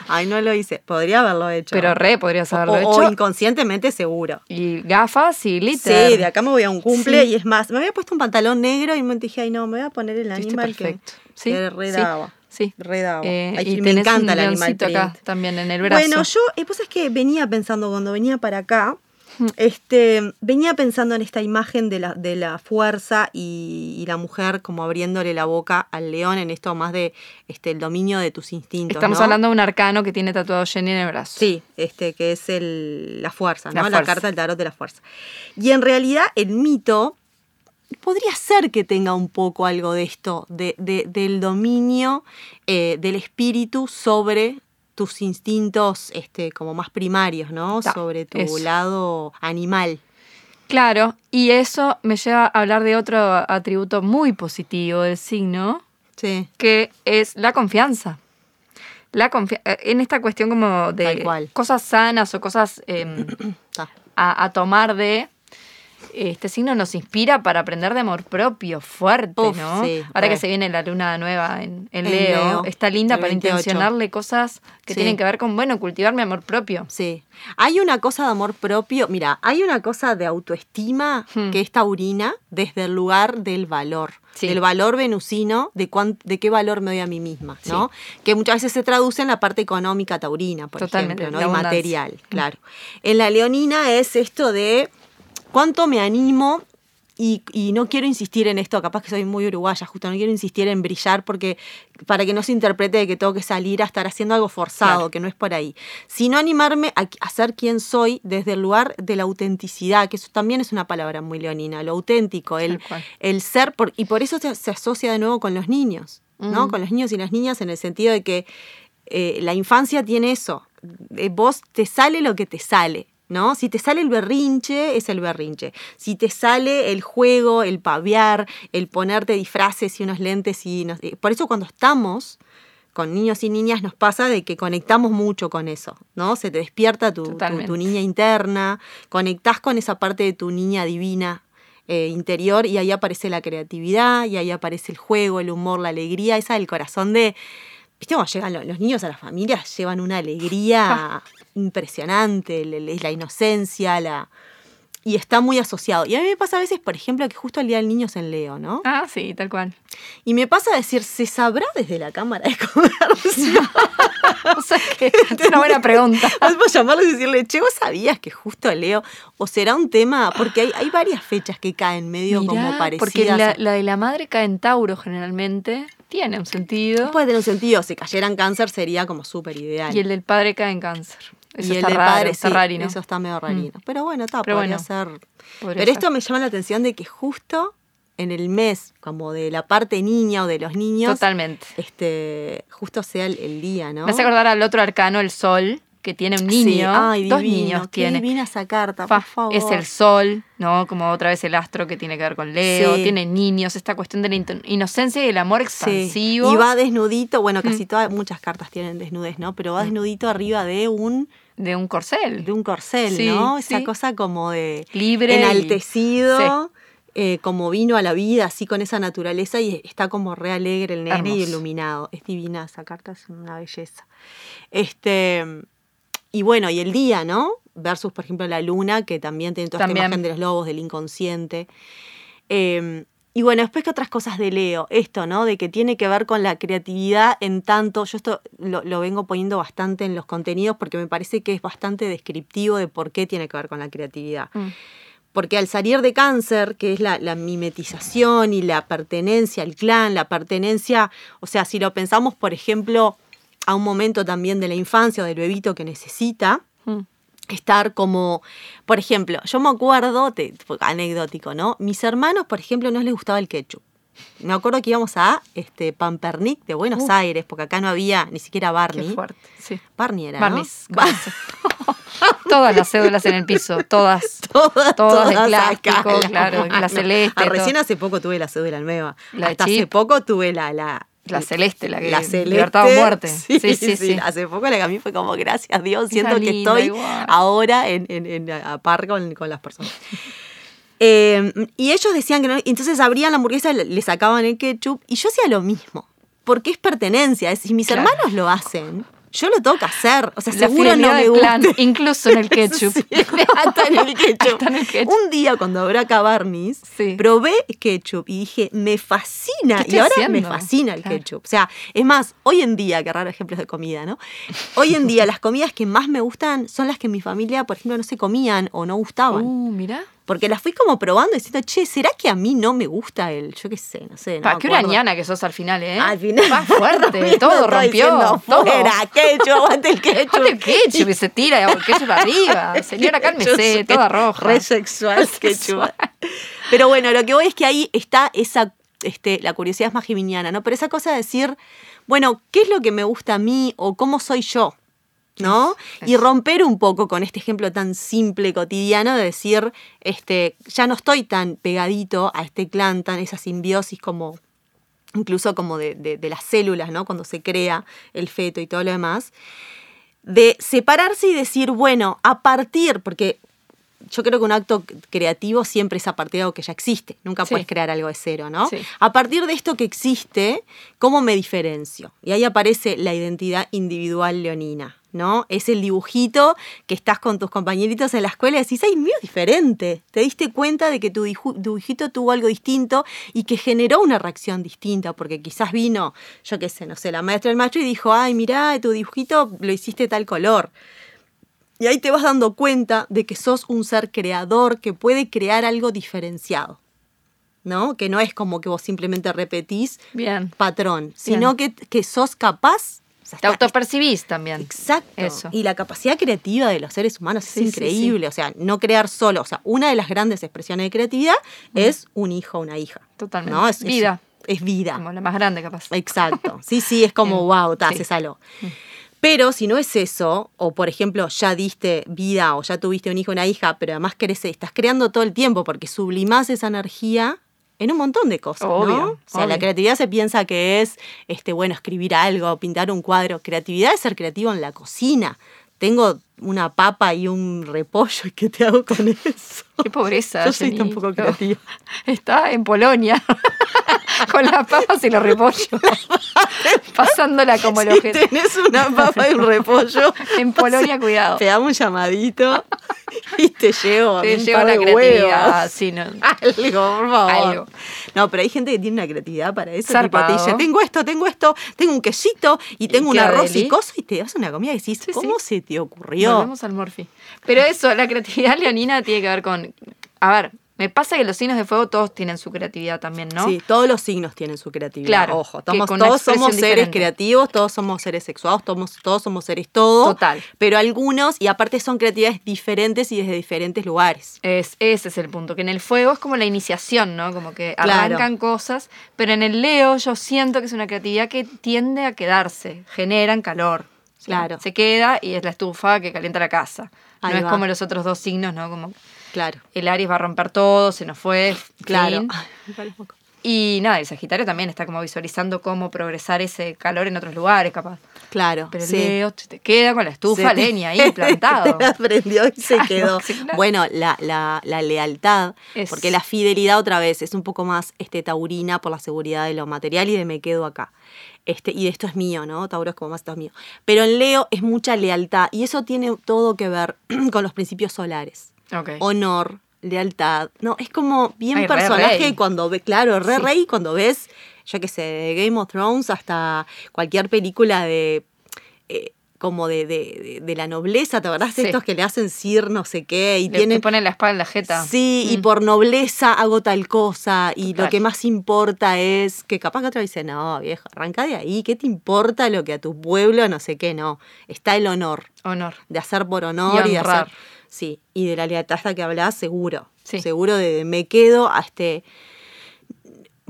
Speaker 1: Ay, no lo hice. Podría haberlo hecho.
Speaker 2: Pero re podrías
Speaker 1: o,
Speaker 2: haberlo
Speaker 1: o
Speaker 2: hecho.
Speaker 1: inconscientemente seguro.
Speaker 2: Y gafas y glitter.
Speaker 1: Sí, de acá me voy a un cumple
Speaker 2: Sí.
Speaker 1: y es más, me había puesto un pantalón negro y me dije, ay no, me voy a poner el animal que,
Speaker 2: perfecto. Sí,
Speaker 1: que
Speaker 2: sí,
Speaker 1: redaba.
Speaker 2: sí.
Speaker 1: Redaba.
Speaker 2: Eh,
Speaker 1: Ay,
Speaker 2: y
Speaker 1: me encanta
Speaker 2: un
Speaker 1: el animal
Speaker 2: acá también en el brazo.
Speaker 1: Bueno, yo, eh, pues es que venía pensando cuando venía para acá, este, venía pensando en esta imagen de la, de la fuerza y, y la mujer como abriéndole la boca al león en esto más de este, el dominio de tus instintos.
Speaker 2: Estamos
Speaker 1: ¿no?
Speaker 2: hablando de un arcano que tiene tatuado Jenny en el brazo.
Speaker 1: Sí, este, que es el, la fuerza, ¿no?
Speaker 2: La
Speaker 1: carta del tarot de la fuerza. Y en realidad el mito podría ser que tenga un poco algo de esto, de, de- del dominio eh, del espíritu sobre tus instintos este, como más primarios, ¿no?
Speaker 2: Ta,
Speaker 1: sobre tu
Speaker 2: eso.
Speaker 1: lado animal.
Speaker 2: Claro, y eso me lleva a hablar de otro atributo muy positivo del signo,
Speaker 1: Sí,
Speaker 2: que es la confianza. La eh, en esta cuestión como de cosas sanas o cosas em, a tomar de este signo nos inspira para aprender de amor propio fuerte,
Speaker 1: Uf,
Speaker 2: ¿no?
Speaker 1: sí,
Speaker 2: Ahora que se viene la luna nueva en, en Leo,
Speaker 1: Leo,
Speaker 2: está linda para
Speaker 1: 28.
Speaker 2: intencionarle cosas que
Speaker 1: Sí.
Speaker 2: tienen que ver con, bueno, cultivar mi amor propio.
Speaker 1: Sí. Hay una cosa de amor propio, mira, hay una cosa de autoestima
Speaker 2: Hmm.
Speaker 1: que es taurina desde el lugar del valor,
Speaker 2: Sí.
Speaker 1: del valor venusino, de, cuán- de qué valor me doy a mí misma, ¿no? Que muchas veces se traduce en la parte económica taurina, por
Speaker 2: Totalmente,
Speaker 1: ejemplo, ¿no? Y material, claro. En la leonina es esto de cuánto me animo y, y no quiero insistir en esto, capaz que soy muy uruguaya, justo no quiero insistir en brillar porque para que no se interprete de que tengo que salir a estar haciendo algo forzado,
Speaker 2: Claro.
Speaker 1: que no es por ahí, sino animarme a, a ser quien soy desde el lugar de la autenticidad, que eso también es una palabra muy leonina, lo auténtico, el, ser, por- y por eso se, se asocia de nuevo con los niños, ¿no?
Speaker 2: Mm.
Speaker 1: Con los niños y las niñas en el sentido de que eh, la infancia tiene eso, Eh, vos te sale lo que te sale. ¿No? Si te sale el berrinche, es el berrinche. Si te sale el juego, el paviar, el ponerte disfraces y unos lentes y eh, por eso cuando estamos con niños y niñas nos pasa de que conectamos mucho con eso, ¿no? Se te despierta tu, tu-
Speaker 2: Totalmente.
Speaker 1: tu niña interna, conectás con esa parte de tu niña divina eh, interior y ahí aparece la creatividad y ahí aparece el juego, el humor, la alegría, esa del corazón de... ¿Viste cómo llegan los, los niños a las familias? Llevan una alegría impresionante, la inocencia, la... Y está muy asociado. Y a mí me pasa a veces, por ejemplo, que justo el Día del Niño es en Leo, ¿no?
Speaker 2: Ah, sí, tal cual.
Speaker 1: Y me pasa a decir, ¿se sabrá desde la Cámara de Comercio?
Speaker 2: O sea que es una buena pregunta.
Speaker 1: Podemos llamarlo y decirle, che, ¿vos sabías que justo Leo? ¿O será un tema? Porque hay, hay varias fechas que caen medio como parecidas.
Speaker 2: Porque la, la de la madre cae en Tauro generalmente. Tiene un sentido.
Speaker 1: Puede tener un sentido. Si cayera en cáncer sería como súper ideal.
Speaker 2: Y el del padre cae en cáncer. Eso
Speaker 1: Y el
Speaker 2: está
Speaker 1: del
Speaker 2: raro,
Speaker 1: padre,
Speaker 2: está
Speaker 1: sí,
Speaker 2: rarino.
Speaker 1: Eso está medio rarino. Pero bueno, está,
Speaker 2: Pero
Speaker 1: podría
Speaker 2: bueno,
Speaker 1: ser.
Speaker 2: Podría
Speaker 1: Pero
Speaker 2: ser.
Speaker 1: esto me llama la atención de que justo en el mes, como de la parte niña o de los niños,
Speaker 2: Totalmente.
Speaker 1: este, justo sea el, el día, ¿no?
Speaker 2: Me hace acordar al otro arcano, el sol, que tiene un
Speaker 1: Sí,
Speaker 2: niño.
Speaker 1: ay,
Speaker 2: dos
Speaker 1: divino,
Speaker 2: niños
Speaker 1: qué
Speaker 2: tiene.
Speaker 1: divina esa carta, por favor.
Speaker 2: Es el sol, ¿no? Como otra vez el astro que tiene que ver con Leo.
Speaker 1: Sí.
Speaker 2: Tiene niños, esta cuestión de la in- inocencia y el amor
Speaker 1: Sí,
Speaker 2: expansivo.
Speaker 1: Y va desnudito, bueno,
Speaker 2: Mm.
Speaker 1: casi todas, muchas cartas tienen desnudez, ¿no? Pero va desnudito arriba de un,
Speaker 2: De un corcel.
Speaker 1: de un corcel,
Speaker 2: Sí,
Speaker 1: ¿no? Esa
Speaker 2: sí.
Speaker 1: cosa como de
Speaker 2: Libre. y-
Speaker 1: enaltecido, eh, como vino a la vida, así con esa naturaleza, y está como re alegre el nene y iluminado. Es divina esa carta, es una belleza. Este, y bueno, y el día, ¿no? Versus, por ejemplo, la luna, que también tiene toda
Speaker 2: También.
Speaker 1: esta imagen de los lobos, del inconsciente. Eh, y bueno, después que otras cosas de Leo, esto, ¿no? De que tiene que ver con la creatividad en tanto, yo esto lo, lo vengo poniendo bastante en los contenidos porque me parece que es bastante descriptivo de por qué tiene que ver con la creatividad.
Speaker 2: Mm.
Speaker 1: Porque al salir de cáncer, que es la, la mimetización y la pertenencia al clan, la pertenencia, o sea, si lo pensamos, por ejemplo, a un momento también de la infancia o del bebito que necesita,
Speaker 2: Mm.
Speaker 1: Estar como, por ejemplo, yo me acuerdo, te- anecdótico, ¿no? Mis hermanos, por ejemplo, no les gustaba el ketchup. Me acuerdo que íbamos a este Pampernick de Buenos
Speaker 2: Uh.
Speaker 1: Aires, porque acá no había ni siquiera
Speaker 2: Qué
Speaker 1: Barney.
Speaker 2: fuerte. Sí.
Speaker 1: Barney era,
Speaker 2: todas las cédulas en el piso, todas.
Speaker 1: Todas,
Speaker 2: Todas de
Speaker 1: todas
Speaker 2: plástico,
Speaker 1: acá,
Speaker 2: claro, la celeste,
Speaker 1: Ah, recién
Speaker 2: todo.
Speaker 1: hace poco tuve la cédula nueva.
Speaker 2: La
Speaker 1: Hasta hace poco tuve la, la,
Speaker 2: La celeste, la que
Speaker 1: la celeste.
Speaker 2: libertad o muerte.
Speaker 1: Sí, sí,
Speaker 2: sí, sí.
Speaker 1: Hace poco la que a mí fue como, gracias Dios,
Speaker 2: Esa
Speaker 1: siento que estoy
Speaker 2: igual.
Speaker 1: ahora en, en, en- a par con, con las personas. Eh, y ellos decían que no, entonces abrían la hamburguesa, le, sacaban el ketchup, y yo hacía lo mismo, porque es pertenencia, es, si mis
Speaker 2: Claro.
Speaker 1: hermanos lo hacen, yo lo tengo que hacer, o sea,
Speaker 2: La
Speaker 1: seguro no me gusta.
Speaker 2: incluso en el ketchup.
Speaker 1: Sí, hasta en el ketchup.
Speaker 2: Hasta en el ketchup.
Speaker 1: Un día cuando habrá
Speaker 2: Sí.
Speaker 1: probé ketchup y dije, me fascina.
Speaker 2: ¿Qué
Speaker 1: Y ahora me fascina el
Speaker 2: Claro.
Speaker 1: ketchup. O sea, es más, hoy en día, qué raro ejemplos de comida, ¿no? Hoy en día las comidas que más me gustan son las que en mi familia, por ejemplo, no se comían o no gustaban.
Speaker 2: Uh, mira.
Speaker 1: Porque las fui como probando diciendo, che, ¿será que a mí no me gusta el, yo qué sé, no sé. No
Speaker 2: Pa, qué urañana que sos al final, ¿eh?
Speaker 1: Al final.
Speaker 2: Va fuerte, todo rompió.
Speaker 1: diciendo,
Speaker 2: todo.
Speaker 1: Fuera, ketchup, aguante el ketchup.
Speaker 2: Ponle el ketchup y se tira el ketchup arriba. Señora, cálmese, toda roja.
Speaker 1: Re sexual ketchup. Pero bueno, lo que voy es que ahí está esa, este, la curiosidad es más geminiana, ¿no? Pero esa cosa de decir, bueno, ¿qué es lo que me gusta a mí o cómo soy yo? ¿No? Y romper un poco con este ejemplo tan simple, cotidiano, de decir, este, ya no estoy tan pegadito a este clan, tan esa simbiosis como incluso como de, de- de las células, ¿no? Cuando se crea el feto y todo lo demás, de separarse y decir, bueno, a partir, porque yo creo que un acto creativo siempre es a partir de algo que ya existe, nunca
Speaker 2: Sí.
Speaker 1: puedes crear algo de cero, ¿no?
Speaker 2: Sí.
Speaker 1: A partir de esto que existe, ¿cómo me diferencio? Y ahí aparece la identidad individual leonina, ¿no? Es el dibujito que estás con tus compañeritos en la escuela y decís, ay, mío es diferente. Te diste cuenta de que tu dibujito tuvo algo distinto y que generó una reacción distinta, porque quizás vino, yo qué sé, no sé, la maestra del maestro y dijo, ay, mirá, tu dibujito lo hiciste tal color. Y ahí te vas dando cuenta de que sos un ser creador que puede crear algo diferenciado. ¿No? Que no es como que vos simplemente repetís
Speaker 2: Bien.
Speaker 1: patrón, sino que, que sos capaz. Sea,
Speaker 2: Te autopercibís también.
Speaker 1: Exacto.
Speaker 2: Eso.
Speaker 1: Y la capacidad creativa de los seres humanos
Speaker 2: Sí,
Speaker 1: es increíble. O sea, no crear solo. O sea, una de las grandes expresiones de creatividad es un hijo o una hija.
Speaker 2: Totalmente.
Speaker 1: ¿no? Es,
Speaker 2: Vida.
Speaker 1: Es, vida.
Speaker 2: Como la más grande, capaz.
Speaker 1: Exacto. Sí, sí, es como, wow, te haces algo. Pero si no es eso, o por ejemplo, ya diste vida o ya tuviste un hijo o una hija, pero además querés, estás creando todo el tiempo porque sublimás esa energía en un montón de cosas, ¿no?
Speaker 2: Obvio,
Speaker 1: O sea, la creatividad se piensa que es, este, bueno, escribir algo, pintar un cuadro. Creatividad es ser creativo en la cocina. Tengo una papa y un repollo, ¿y qué te hago con eso?
Speaker 2: Qué pobreza.
Speaker 1: Yo soy
Speaker 2: Jenny.
Speaker 1: tan poco creativa.
Speaker 2: Está en Polonia. Con las papas y los repollos. Pasándola como
Speaker 1: Si
Speaker 2: ojete.
Speaker 1: tenés una papa y un repollo,
Speaker 2: En Polonia, cuidado.
Speaker 1: pegame un llamadito y te llevo
Speaker 2: Te
Speaker 1: un par
Speaker 2: la creatividad. Sí, no.
Speaker 1: Algo, por favor.
Speaker 2: Algo.
Speaker 1: No, pero hay gente que tiene una creatividad para eso. Tipo, te dice, tengo esto, tengo esto, tengo un quesito y tengo un arroz y coso y te das una comida y decís,
Speaker 2: Sí,
Speaker 1: ¿cómo
Speaker 2: sí.
Speaker 1: se te ocurrió?
Speaker 2: Volvemos al Morphy. Pero eso, la creatividad leonina tiene que ver con. A ver, me pasa que los signos de fuego todos tienen su creatividad también, ¿no?
Speaker 1: Sí, todos los signos tienen su creatividad.
Speaker 2: Claro,
Speaker 1: Ojo, todos, somos seres creativos, todos somos seres sexuados, todos, todos somos seres todo.
Speaker 2: Total.
Speaker 1: Pero algunos, y aparte son creatividades diferentes y desde diferentes lugares.
Speaker 2: Es, ese es el punto, que en el fuego es como la iniciación, ¿no? Como que
Speaker 1: Claro.
Speaker 2: arrancan cosas, pero en el Leo yo siento que es una creatividad que tiende a quedarse, generan calor. ¿sí?
Speaker 1: Claro.
Speaker 2: Se queda y es la estufa que calienta la casa.
Speaker 1: Ahí
Speaker 2: no es como los otros dos signos, ¿no? Como
Speaker 1: Claro.
Speaker 2: el Aries va a romper todo, se nos fue.
Speaker 1: Claro.
Speaker 2: Y nada, el Sagitario también está como visualizando cómo progresar ese calor en otros lugares, capaz.
Speaker 1: Claro.
Speaker 2: Pero el
Speaker 1: sí.
Speaker 2: Leo se te queda con la estufa
Speaker 1: te-
Speaker 2: leña ahí plantado.
Speaker 1: Te la prendió y se quedó.
Speaker 2: sí.
Speaker 1: Bueno, la, la- la lealtad,
Speaker 2: Es-
Speaker 1: porque la fidelidad otra vez es un poco más este, taurina por la seguridad de lo material y de me quedo acá. Este, y de esto es mío, ¿no? Tauro es como más esto es mío. Pero en Leo es mucha lealtad y eso tiene todo que ver con los principios solares.
Speaker 2: Ok.
Speaker 1: Honor, lealtad. No, es como bien
Speaker 2: Ay,
Speaker 1: personaje cuando ve, claro, re
Speaker 2: Sí.
Speaker 1: rey cuando ves, yo qué sé, de Game of Thrones hasta cualquier película de eh, como de, de, de- la nobleza, ¿te acordás de
Speaker 2: Sí.
Speaker 1: estos que le hacen sir no sé qué? Y
Speaker 2: Le-
Speaker 1: tienen
Speaker 2: te ponen la espada en la jeta.
Speaker 1: Sí, y
Speaker 2: Mm.
Speaker 1: por nobleza hago tal cosa, y
Speaker 2: Total.
Speaker 1: lo que más importa es que capaz que otra dice, no, viejo, arranca de ahí, ¿qué te importa lo que a tu pueblo no sé qué? No, está el honor,
Speaker 2: Honor.
Speaker 1: de hacer por honor
Speaker 2: Y
Speaker 1: y, de hacer... Sí, y de la lealtad que hablás, seguro.
Speaker 2: Sí.
Speaker 1: Seguro de me quedo a este...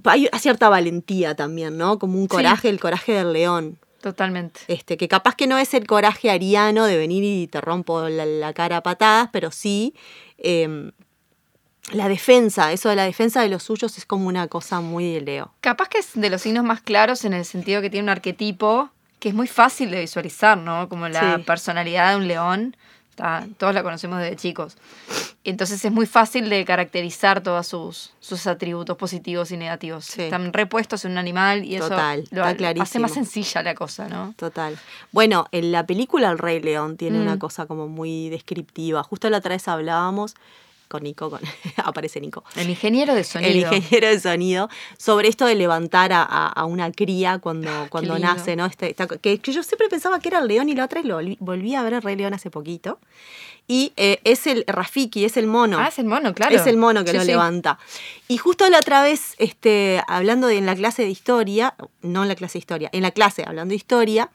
Speaker 1: Hay cierta valentía también, ¿no? Como un
Speaker 2: Sí.
Speaker 1: coraje, el coraje del león.
Speaker 2: Totalmente.
Speaker 1: Este, que capaz que no es el coraje ariano de venir y te rompo la, la cara a patadas, pero sí em, la defensa, eso de la defensa de los suyos es como una cosa muy de Leo.
Speaker 2: Capaz que es de los signos más claros en el sentido que tiene un arquetipo que es muy fácil de visualizar, ¿no? Como la
Speaker 1: Sí.
Speaker 2: personalidad de un león. Está- todos la conocemos desde chicos. Entonces es muy fácil de caracterizar todos sus, sus atributos positivos y negativos.
Speaker 1: Sí.
Speaker 2: Están repuestos en un animal y eso lo
Speaker 1: está
Speaker 2: hace más sencilla la cosa, ¿no?
Speaker 1: Total. Bueno, en la película El Rey León tiene
Speaker 2: Mm.
Speaker 1: una cosa como muy descriptiva. Justo la otra vez hablábamos con Nico, con, aparece Nico.
Speaker 2: El ingeniero de sonido.
Speaker 1: El ingeniero de sonido, sobre esto de levantar a, una cría cuando, cuando
Speaker 2: lindo.
Speaker 1: nace, ¿no? Este, esta- que, que yo siempre pensaba que era el león y la otra y lo volví, volví a ver el Rey León hace poquito. Y eh, es el Rafiki, es el mono.
Speaker 2: Ah, es el mono, claro.
Speaker 1: Es el mono que
Speaker 2: Sí,
Speaker 1: lo
Speaker 2: sí.
Speaker 1: levanta. Y justo la otra vez, este, hablando de en la clase de historia, no en la clase de historia, en la clase hablando de historia,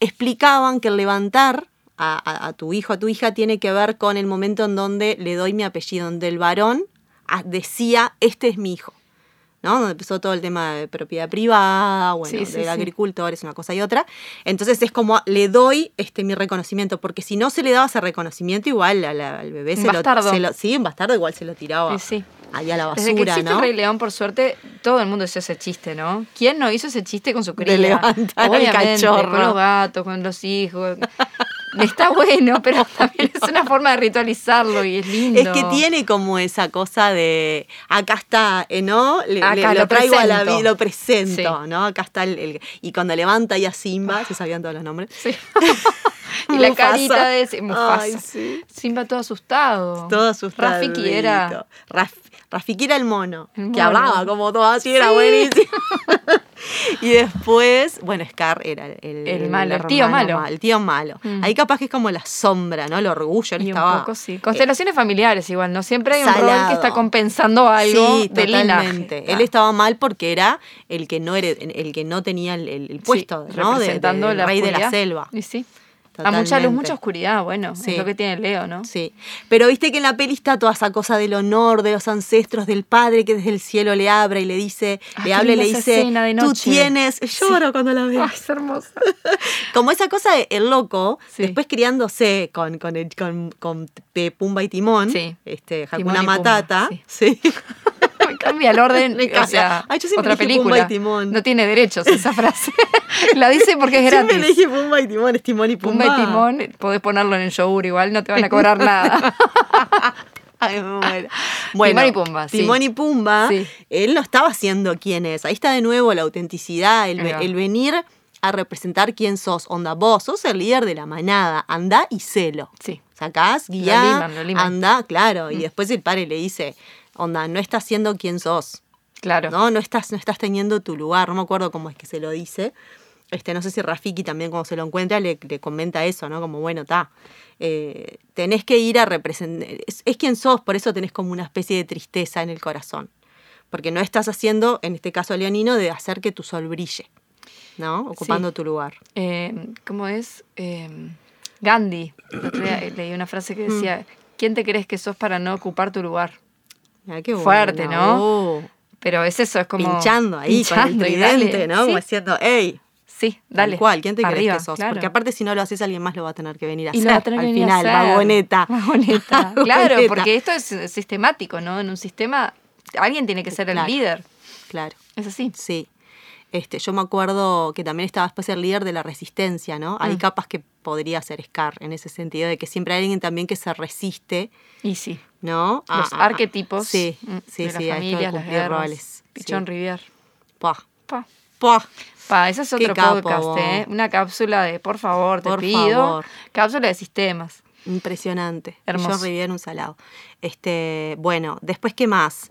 Speaker 1: explicaban que el levantar a, a- tu hijo, a tu hija, tiene que ver con el momento en donde le doy mi apellido, donde el varón ah, decía, este es mi hijo. ¿no? Donde empezó todo el tema de propiedad privada, bueno,
Speaker 2: Sí, sí,
Speaker 1: del
Speaker 2: sí.
Speaker 1: agricultor, es una cosa y otra. Entonces es como, le doy este, mi reconocimiento, porque si no se le daba ese reconocimiento, igual a la- al bebé se lo, se lo- Sí, un bastardo igual se lo tiraba
Speaker 2: Sí,
Speaker 1: ahí a la
Speaker 2: Desde que
Speaker 1: basura,
Speaker 2: existe
Speaker 1: ¿no?
Speaker 2: el Rey León, por suerte, todo el mundo hizo ese chiste, ¿no? ¿Quién no hizo ese chiste con su cría?
Speaker 1: levantar al
Speaker 2: Obviamente,
Speaker 1: cachorro.
Speaker 2: Con los gatos, con los hijos. Está bueno, pero también es una forma de ritualizarlo y es lindo.
Speaker 1: Es que tiene como esa cosa de acá está, eh, ¿no? Le,
Speaker 2: Acá
Speaker 1: le- lo, traigo a la vida, lo presento,
Speaker 2: Sí.
Speaker 1: ¿no? Acá está el, el- y cuando levanta ahí a Simba, se sabían todos los nombres.
Speaker 2: Sí. y la carita de Mufasa.
Speaker 1: Ay, sí.
Speaker 2: Simba todo asustado.
Speaker 1: Todo asustado.
Speaker 2: Rafiki era.
Speaker 1: Rafiki era el mono,
Speaker 2: El
Speaker 1: que hablaba como todo así, era
Speaker 2: Sí.
Speaker 1: buenísimo. y después, bueno, Scar era el,
Speaker 2: El malo, el tío malo.
Speaker 1: ma- El tío malo.
Speaker 2: Mm.
Speaker 1: Ahí capaz que es como la sombra, ¿no? El orgullo. Él
Speaker 2: Y un
Speaker 1: estaba,
Speaker 2: poco sí. Constelaciones familiares igual, ¿no? Siempre hay un rol
Speaker 1: salado.
Speaker 2: que está compensando algo
Speaker 1: sí,
Speaker 2: de
Speaker 1: totalmente.
Speaker 2: linaje.
Speaker 1: Él estaba mal porque era el que no era, el que no tenía el, puesto,
Speaker 2: Sí,
Speaker 1: ¿no? De- de-
Speaker 2: representando
Speaker 1: del
Speaker 2: la
Speaker 1: rey de la selva.
Speaker 2: Y sí. A mucha luz, mucha oscuridad, bueno,
Speaker 1: Sí.
Speaker 2: es lo que tiene Leo, ¿no?
Speaker 1: Sí, pero viste que en la peli está toda esa cosa del honor de los ancestros, del padre que desde el cielo le abre y le dice,
Speaker 2: Ah,
Speaker 1: le habla y le dice, tú
Speaker 2: noche".
Speaker 1: tienes, lloro cuando la veo.
Speaker 2: Ay, es hermosa.
Speaker 1: Como esa cosa de el loco,
Speaker 2: Sí.
Speaker 1: después criándose con, con, el- con, con Pe- Pumba y Timón, este,
Speaker 2: Timón
Speaker 1: Hakuna
Speaker 2: y
Speaker 1: Matata,
Speaker 2: sí. Cambia el orden.
Speaker 1: Me
Speaker 2: o sea,
Speaker 1: Ay, yo siempre
Speaker 2: otra
Speaker 1: dije Pumba
Speaker 2: película.
Speaker 1: y Timón.
Speaker 2: No tiene derechos esa frase. La dice porque es
Speaker 1: Siempre
Speaker 2: gratis.
Speaker 1: dije Pumba y Timón, es Timón y Pumba.
Speaker 2: Pumba y Timón, podés ponerlo en el yogur igual, no te van a cobrar nada.
Speaker 1: Ay. Bueno,
Speaker 2: Timón y Pumba, sí.
Speaker 1: Timón y Pumba,
Speaker 2: Sí.
Speaker 1: él no estaba siendo quién es. Ahí está de nuevo la autenticidad, el, venir a representar quién sos. Onda, vos sos el líder de la manada, anda y celo.
Speaker 2: Sí.
Speaker 1: Sacás, guía, anda, claro.
Speaker 2: Mm.
Speaker 1: Y después el padre le dice, onda, no estás siendo quien sos.
Speaker 2: Claro.
Speaker 1: ¿no? No estás, no estás teniendo tu lugar, no me acuerdo cómo es que se lo dice. Este, no sé si Rafiki también cuando se lo encuentra le, le comenta eso, ¿no? Como, bueno, está. tenés que ir a representar. Es, es quien sos, por eso tenés como una especie de tristeza en el corazón. Porque no estás haciendo, en este caso Leonino, de hacer que tu sol brille, ¿no? Ocupando
Speaker 2: Sí.
Speaker 1: tu lugar.
Speaker 2: Eh, ¿Cómo es? Eh, Gandhi. Leí una frase que decía: ¿Quién te crees que sos para no ocupar tu lugar?
Speaker 1: Qué
Speaker 2: Fuerte, ¿no?
Speaker 1: oh.
Speaker 2: Pero es eso, es como.
Speaker 1: Pinchando ahí
Speaker 2: pinchando
Speaker 1: con el tridente, ¿no?
Speaker 2: Sí,
Speaker 1: Como diciendo, hey,
Speaker 2: sí, dale.
Speaker 1: Cual, ¿quién te crees que sos?
Speaker 2: claro.
Speaker 1: Porque aparte si no lo haces, alguien más lo va a tener que venir a
Speaker 2: Y
Speaker 1: hacer.
Speaker 2: lo va a tener que
Speaker 1: al
Speaker 2: venir a
Speaker 1: final,
Speaker 2: hacer.
Speaker 1: vagoneta.
Speaker 2: Vagoneta. Claro, porque esto es sistemático, ¿no? En un sistema, alguien tiene que ser el líder.
Speaker 1: Claro,
Speaker 2: Es así.
Speaker 1: sí. Este, yo me acuerdo que también estaba después el líder de la resistencia, ¿no? Hay
Speaker 2: Mm.
Speaker 1: capas que podría ser Scar en ese sentido, de que siempre hay alguien también que se resiste,
Speaker 2: Y sí.
Speaker 1: ¿No? A-
Speaker 2: Los
Speaker 1: a- a-
Speaker 2: arquetipos
Speaker 1: Sí, sí,
Speaker 2: de las
Speaker 1: sí, de
Speaker 2: familias, las
Speaker 1: cumplir
Speaker 2: guerras.
Speaker 1: roles.
Speaker 2: Pichón
Speaker 1: Sí.
Speaker 2: Rivier.
Speaker 1: Pa,
Speaker 2: Pa.
Speaker 1: pa.
Speaker 2: Pa, ese es otro
Speaker 1: capo,
Speaker 2: podcast. ¿eh? Una cápsula de, por favor, te
Speaker 1: Por
Speaker 2: pido.
Speaker 1: favor.
Speaker 2: Cápsula de sistemas.
Speaker 1: Impresionante.
Speaker 2: Hermoso.
Speaker 1: Yo Riviera un salado. Este, bueno, después, ¿qué más?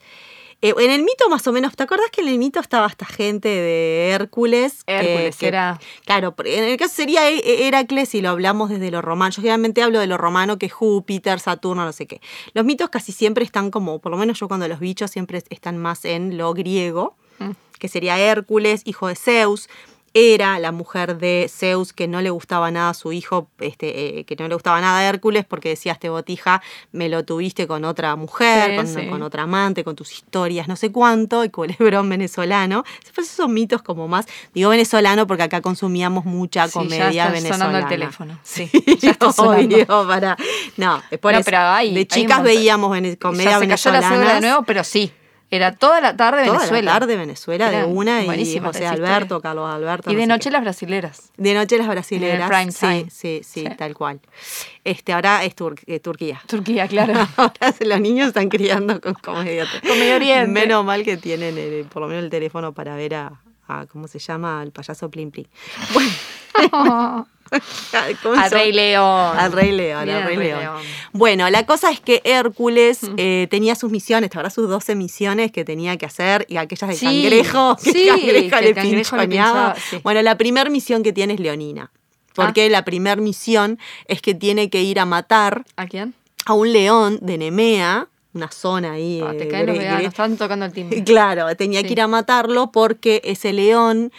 Speaker 1: Eh, en el mito, más o menos, ¿te acordás que en el mito estaba esta gente de Hércules?
Speaker 2: Hércules
Speaker 1: que-
Speaker 2: era.
Speaker 1: Claro, en el caso sería He- Heracles y lo hablamos desde lo romano. Yo generalmente hablo de lo romano que es Júpiter, Saturno, no sé qué. Los mitos casi siempre están como, por lo menos yo cuando los bichos siempre están más en lo griego,
Speaker 2: Mm.
Speaker 1: que sería Hércules, hijo de Zeus. Era la mujer de Zeus que no le gustaba nada a su hijo, este, eh, que no le gustaba nada a Hércules porque decía, este botija, me lo tuviste con otra mujer,
Speaker 2: Sí,
Speaker 1: con,
Speaker 2: sí.
Speaker 1: con otra amante, con tus historias, no sé cuánto, y culebrón venezolano. Después esos mitos como más, digo venezolano porque acá consumíamos mucha
Speaker 2: Sí,
Speaker 1: comedia
Speaker 2: ya está
Speaker 1: venezolana.
Speaker 2: sonando el teléfono. Sí, ya está sonando.
Speaker 1: Obvio, para. No, es por
Speaker 2: No,
Speaker 1: eso.
Speaker 2: pero hay- hay
Speaker 1: de chicas
Speaker 2: montón.
Speaker 1: veíamos comedia
Speaker 2: ya se cayó la
Speaker 1: venezolana.
Speaker 2: de nuevo, pero sí. Era toda la tarde
Speaker 1: Toda
Speaker 2: Venezuela.
Speaker 1: la tarde Venezuela de una y José Alberto. Carlos Alberto.
Speaker 2: Y de noche las brasileras.
Speaker 1: De noche las brasileras.
Speaker 2: prime
Speaker 1: sí,
Speaker 2: time.
Speaker 1: sí, sí,
Speaker 2: Sí.
Speaker 1: tal cual. Este, ahora es Tur- eh, Turquía.
Speaker 2: Turquía, claro.
Speaker 1: Ahora los niños están criando con comedia.
Speaker 2: Oriente.
Speaker 1: Menos mal que tienen el- por lo menos el teléfono para ver a, a- ¿cómo se llama? Al payaso Plin Plin. Bueno, ¿cómo
Speaker 2: Al Rey León.
Speaker 1: Al Rey León,
Speaker 2: Bien,
Speaker 1: al Rey
Speaker 2: al Rey
Speaker 1: León.
Speaker 2: León.
Speaker 1: Bueno, la cosa es que Hércules eh, tenía sus misiones, ¿te sus 12 misiones que tenía que hacer? Y aquellas del
Speaker 2: Sí,
Speaker 1: cangrejo, que
Speaker 2: sí,
Speaker 1: el cangrejo
Speaker 2: que
Speaker 1: le pinchoneaba.
Speaker 2: sí.
Speaker 1: Bueno, la primera misión que tiene es Leonina.
Speaker 2: Ah.
Speaker 1: Porque la primera misión es que tiene que ir a matar
Speaker 2: ¿A quién?
Speaker 1: a un león de Nemea, una zona ahí.
Speaker 2: Ah, te
Speaker 1: eh,
Speaker 2: caen los veganos, tocando el timbre.
Speaker 1: Claro, tenía
Speaker 2: Sí.
Speaker 1: que ir a matarlo porque ese león,